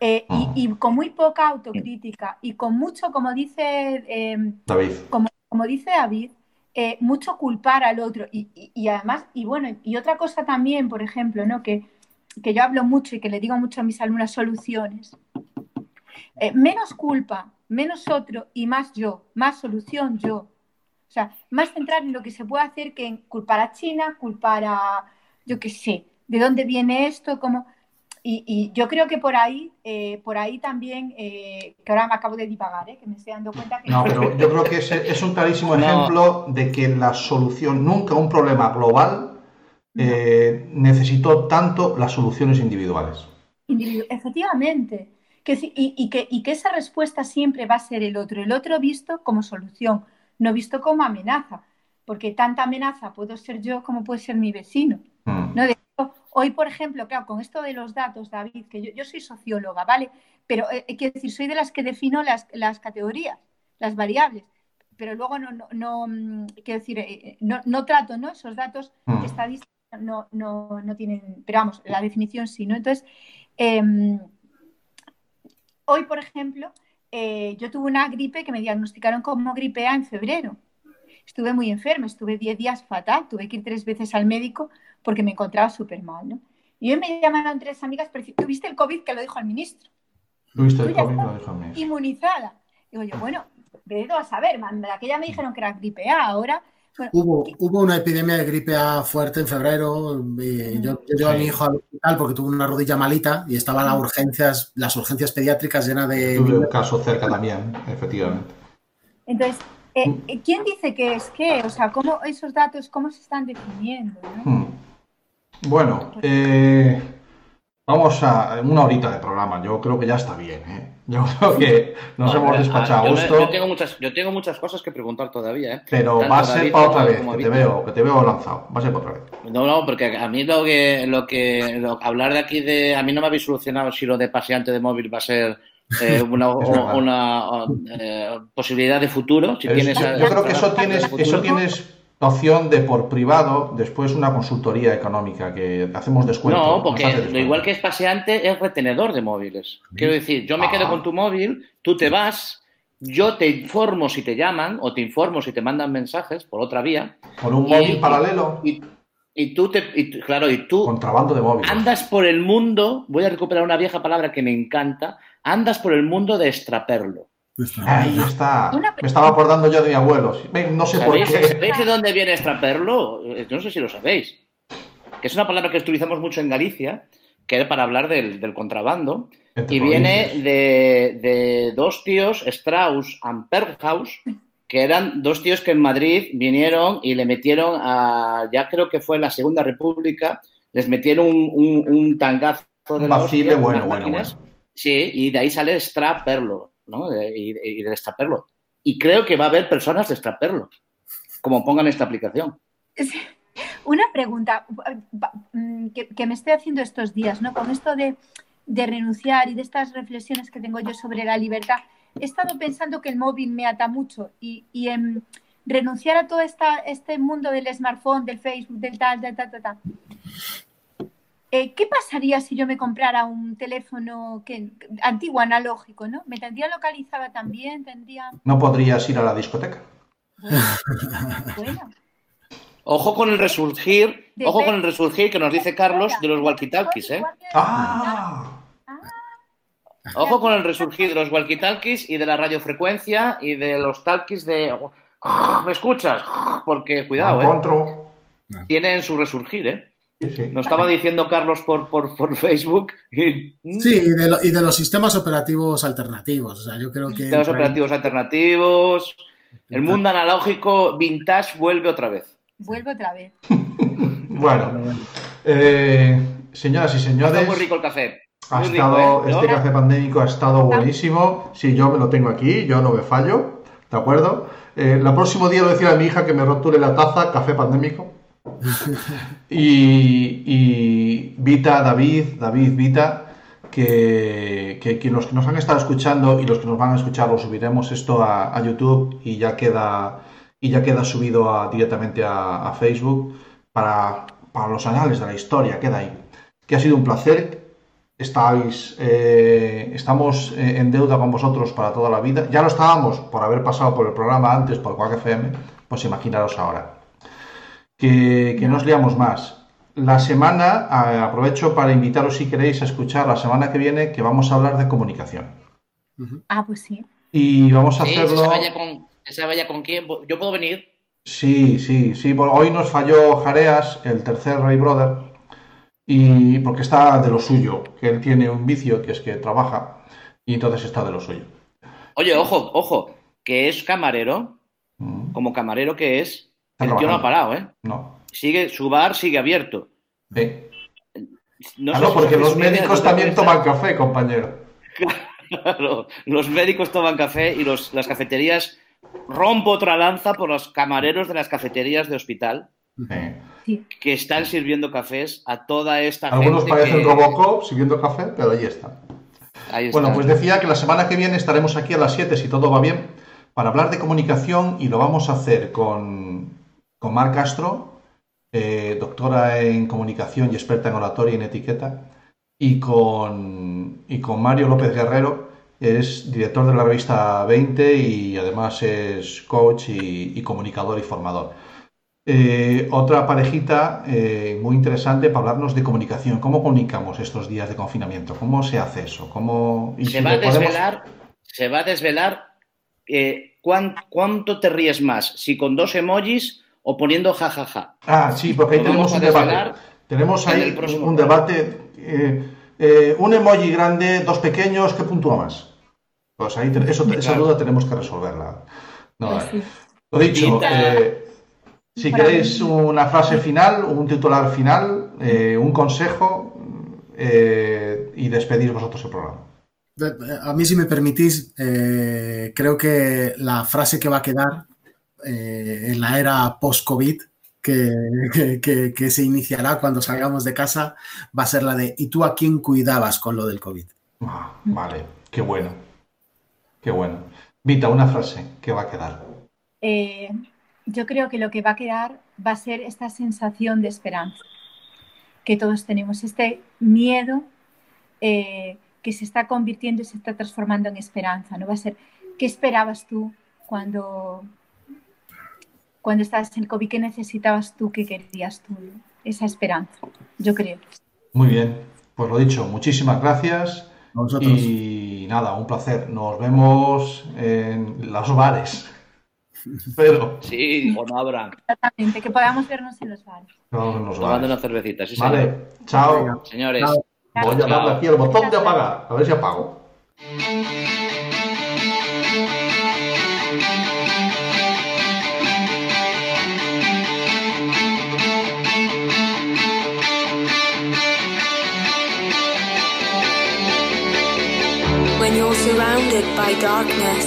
[SPEAKER 5] Eh, y, y con muy poca autocrítica y con mucho, como dice eh,
[SPEAKER 3] David.
[SPEAKER 5] como, como dice David, eh, mucho culpar al otro. Y, además, y bueno, y otra cosa también, por ejemplo, ¿no? que, que yo hablo mucho y que le digo mucho a mis alumnas, soluciones. Eh, menos culpa, menos otro y más yo, más solución yo. O sea, más centrar en lo que se puede hacer que en culpar a China, culpar a, yo qué sé, de dónde viene esto, cómo... Y, y yo creo que por ahí, eh, por ahí también, eh, que ahora me acabo de divagar, ¿eh? que me estoy dando cuenta que...
[SPEAKER 3] No, pero yo creo que es, es un clarísimo <laughs>
[SPEAKER 4] No.
[SPEAKER 3] ejemplo de que la solución, nunca un problema global, eh, necesitó tanto las soluciones individuales.
[SPEAKER 5] Individu- Efectivamente. Que, y que, y que esa respuesta siempre va a ser el otro, el otro visto como solución, no visto como amenaza, porque tanta amenaza puedo ser yo como puede ser mi vecino.
[SPEAKER 3] Mm.
[SPEAKER 5] ¿no? De hecho, hoy, por ejemplo, claro, con esto de los datos, David, que yo, yo soy socióloga, ¿vale? Pero eh, quiero decir, soy de las que defino las, las categorías, las variables, pero luego no, no, no, mm, quiero decir, eh, eh, no, no trato, ¿no? Esos datos
[SPEAKER 3] Mm.
[SPEAKER 5] estadísticos no, no, no tienen, pero vamos, la definición sí, ¿no? Entonces, em, hoy, por ejemplo, eh, yo tuve una gripe que me diagnosticaron como gripe A en febrero. Estuve muy enferma, estuve 10 días fatal, tuve que ir tres veces al médico porque me encontraba súper mal, ¿no? Y hoy me llamaron tres amigas, ¿tuviste el COVID que lo dijo el ministro?
[SPEAKER 3] ¿Tuviste el
[SPEAKER 5] ya
[SPEAKER 3] COVID? Lo dijo el ministro.
[SPEAKER 5] Inmunizada. Digo yo, bueno, vete a saber, man, aquella me dijeron que era gripe A, ahora... Bueno,
[SPEAKER 6] Hubo, hubo una epidemia de gripe A fuerte en febrero. y yo, yo llevo a mi hijo al hospital porque tuvo una rodilla malita y estaba las urgencias, las urgencias pediátricas llenas de.
[SPEAKER 3] Tuve un caso cerca también, efectivamente.
[SPEAKER 5] Entonces, eh, eh, ¿quién dice que es qué? O sea, ¿cómo esos datos, cómo se están definiendo? ¿no?
[SPEAKER 3] Hmm. Bueno, eh, vamos a una horita de programa. Yo creo que ya está bien. ¿eh? <laughs> Yo creo que nos
[SPEAKER 4] No,
[SPEAKER 3] hemos despachado a
[SPEAKER 4] yo, me-
[SPEAKER 3] gusto,
[SPEAKER 4] yo tengo muchas, yo tengo muchas cosas que preguntar todavía, ¿eh?
[SPEAKER 3] pero
[SPEAKER 4] Tanto
[SPEAKER 3] va a ser para otra vez. Que te veo, que te veo lanzado. Va a ser para otra vez.
[SPEAKER 4] No, no, porque a mí lo que, lo que lo- hablar de aquí de, a mí no me habéis solucionado si lo de paseante de móvil va a ser eh, <laughs> una, una, eh, posibilidad de futuro. Si
[SPEAKER 3] Es-
[SPEAKER 4] tienes,
[SPEAKER 3] yo creo que eso tienes, eso tienes opción de por privado, después una consultoría económica que hacemos descuento.
[SPEAKER 4] No, porque lo igual que es paseante es retenedor de móviles. Quiero decir, yo me
[SPEAKER 3] Ah.
[SPEAKER 4] quedo con tu móvil, tú te vas, yo te informo si te llaman o te informo si te mandan mensajes por otra vía
[SPEAKER 3] Con un
[SPEAKER 4] y-
[SPEAKER 3] móvil paralelo,
[SPEAKER 4] y, y tú te, y claro, y tú
[SPEAKER 3] contrabando de móviles.
[SPEAKER 4] andas por el mundo, voy a recuperar una vieja palabra que me encanta, andas por el mundo de extraperlo.
[SPEAKER 3] Ahí está. Me estaba acordando yo de mi abuelo. No sé por
[SPEAKER 4] ¿Sabéis,
[SPEAKER 3] qué.
[SPEAKER 4] sabéis de dónde viene extraperlo? Eh, Yo no sé si lo sabéis. Que es una palabra que utilizamos mucho en Galicia, que era para hablar del, del contrabando. Y viene de, de dos tíos, Strauss and Perlhaus, que eran dos tíos que en Madrid vinieron y le metieron a, ya creo que fue en la Segunda República, les metieron un, un, un tangazo de
[SPEAKER 3] Un
[SPEAKER 4] la
[SPEAKER 3] vacile,
[SPEAKER 4] hostia,
[SPEAKER 3] bueno, bueno,
[SPEAKER 4] máquinas.
[SPEAKER 3] bueno.
[SPEAKER 4] Sí, y de ahí sale extraperlo, ¿no? De- y, y del extraperlo. Y creo que va a haber personas de extraperlo, como pongan esta aplicación.
[SPEAKER 5] Una pregunta mm, que, me estoy haciendo estos días, ¿no? Con esto de, de renunciar y de estas reflexiones que tengo yo sobre la libertad, he estado pensando que el móvil me ata mucho y, y em, renunciar a todo esta, este mundo del smartphone, del Facebook, del tal, tal, tal, tal, tal. Eh, ¿Qué pasaría si yo me comprara un teléfono que, antiguo, analógico, ¿no? ¿Me tendría localizada también? ¿Tendría...?
[SPEAKER 3] No podrías ir a la discoteca.
[SPEAKER 5] Bueno,
[SPEAKER 4] Ojo con el resurgir,
[SPEAKER 5] De
[SPEAKER 4] ojo
[SPEAKER 5] ver-
[SPEAKER 4] con el resurgir que nos dice Carlos de los walkie-talkies, ¿eh?
[SPEAKER 3] ¡Ah!
[SPEAKER 4] Ojo con el resurgir de los walkie-talkies y de la radiofrecuencia y de los talkies de... ¿Me escuchas? Porque, cuidado, ¿eh? Tienen su resurgir, ¿eh?
[SPEAKER 3] Sí.
[SPEAKER 4] Nos estaba diciendo Carlos por, por, por Facebook. y-
[SPEAKER 6] Sí, y de, lo- y de los sistemas operativos alternativos. O sea, yo creo que.
[SPEAKER 4] Sistemas operativos alternativos. El mundo analógico vintage vuelve otra vez.
[SPEAKER 5] vuelvo otra vez. <laughs>
[SPEAKER 3] Bueno, eh, señoras y
[SPEAKER 4] Está
[SPEAKER 3] señores,
[SPEAKER 4] muy rico el café.
[SPEAKER 3] ha
[SPEAKER 4] Muy rico,
[SPEAKER 3] estado,
[SPEAKER 4] ¿eh?
[SPEAKER 3] este
[SPEAKER 4] Yo-
[SPEAKER 3] café pandémico ha estado buenísimo. Sí, yo me lo tengo aquí, yo no me fallo, ¿de acuerdo? Eh, el próximo día le voy a decir a mi hija que me rotule la taza, café pandémico. <laughs> Y, Vita, David, David, Vita, que, que, los que nos han estado escuchando y los que nos van a escuchar lo subiremos esto a, YouTube y ya queda, y ya queda subido a- directamente a, Facebook para, para los anales de la historia, queda ahí. Que ha sido un placer. Estáis, eh, estamos eh, en deuda con vosotros para toda la vida. Ya lo estábamos por haber pasado por el programa antes, por Quack FM, pues imaginaros ahora que, que no os liamos más. La semana, a- aprovecho para invitaros si queréis a escuchar la semana que viene que vamos a hablar de comunicación.
[SPEAKER 5] Ah, pues sí.
[SPEAKER 3] Y vamos a
[SPEAKER 4] Sí, se
[SPEAKER 3] hacerlo...
[SPEAKER 4] sabe ya con, se sabe ya con quién. Yo puedo venir.
[SPEAKER 3] Sí, sí, sí. por- Hoy nos falló Jareas, el tercer Rey Brother, y porque está de lo suyo, que él tiene un vicio que es que trabaja y entonces está de lo suyo.
[SPEAKER 4] Oye, ojo, ojo, que es camarero,
[SPEAKER 3] Mm,
[SPEAKER 4] como camarero que es, El tío no ha parado, ¿eh?
[SPEAKER 3] No.
[SPEAKER 4] Sigue, su bar sigue abierto.
[SPEAKER 3] Ve.
[SPEAKER 4] No
[SPEAKER 3] Ah, no, porque
[SPEAKER 4] os
[SPEAKER 3] los médicos también toman café, compañero. <laughs>
[SPEAKER 4] Claro, los médicos toman café y los, las cafeterías. Rompo otra lanza por los camareros de las cafeterías de hospital
[SPEAKER 3] Eh.
[SPEAKER 5] Sí.
[SPEAKER 4] que están sirviendo cafés a toda esta
[SPEAKER 3] Algunos
[SPEAKER 4] gente.
[SPEAKER 3] parecen
[SPEAKER 4] que-
[SPEAKER 3] Robocop sirviendo café, pero ahí está.
[SPEAKER 4] Ahí está.
[SPEAKER 3] Bueno, pues decía que la semana que viene estaremos aquí a las 7, si todo va bien, para hablar de comunicación y lo vamos a hacer con, con Mar Castro, eh, doctora en comunicación y experta en oratoria y en etiqueta, y con, y con Mario López Guerrero, es director de la revista 20 y además es coach y, y comunicador y formador. Eh, otra parejita eh, muy interesante para hablarnos de comunicación. ¿Cómo comunicamos estos días de confinamiento? ¿Cómo se hace eso? ¿Cómo, y
[SPEAKER 4] se
[SPEAKER 3] si
[SPEAKER 4] va
[SPEAKER 3] podemos-
[SPEAKER 4] desvelar, se va a desvelar eh, cuán- cuánto te ríes más, si con dos emojis o poniendo jajaja.
[SPEAKER 3] Ah, sí, porque ahí tenemos un debate. Tenemos
[SPEAKER 4] en
[SPEAKER 3] ahí
[SPEAKER 4] el próximo
[SPEAKER 3] un debate. eh, eh, un emoji grande, dos pequeños, ¿qué puntúa más? Pues ahí te- eso, esa duda tenemos que resolverla. No, eh. Lo dicho, eh, si queréis una frase final, un titular final, eh, un consejo eh, y despedir vosotros el programa.
[SPEAKER 6] A mí, si me permitís, eh, creo que la frase que va a quedar eh, en la era post-COVID, que, que- que- que se iniciará cuando salgamos de casa, va a ser la de ¿y tú a quién cuidabas con lo del COVID?
[SPEAKER 3] Ah, vale, qué bueno. Qué bueno. Vita, una frase que va a quedar.
[SPEAKER 5] Eh, yo creo que lo que va a quedar va a ser esta sensación de esperanza que todos tenemos, este miedo eh, que se está convirtiendo y se está transformando en esperanza. ¿no? Va a ser, ¿qué esperabas tú cuando, cuando estabas en el COVID? ¿Qué necesitabas tú? ¿Qué querías tú? Esa esperanza, yo creo.
[SPEAKER 3] Muy bien, pues lo dicho, muchísimas gracias. Y nada, un placer. Nos vemos en los bares. <laughs> Pero
[SPEAKER 4] Sí, o no habrá.
[SPEAKER 5] Exactamente, que podamos vernos en los bares.
[SPEAKER 3] en los
[SPEAKER 4] Tomando
[SPEAKER 3] bares.
[SPEAKER 4] una cervecita, sí, señor.
[SPEAKER 3] Vale, chao.
[SPEAKER 4] Señores.
[SPEAKER 6] Chao.
[SPEAKER 3] Voy a darle aquí el botón de apagar. A ver si apago.
[SPEAKER 2] When you're surrounded by darkness,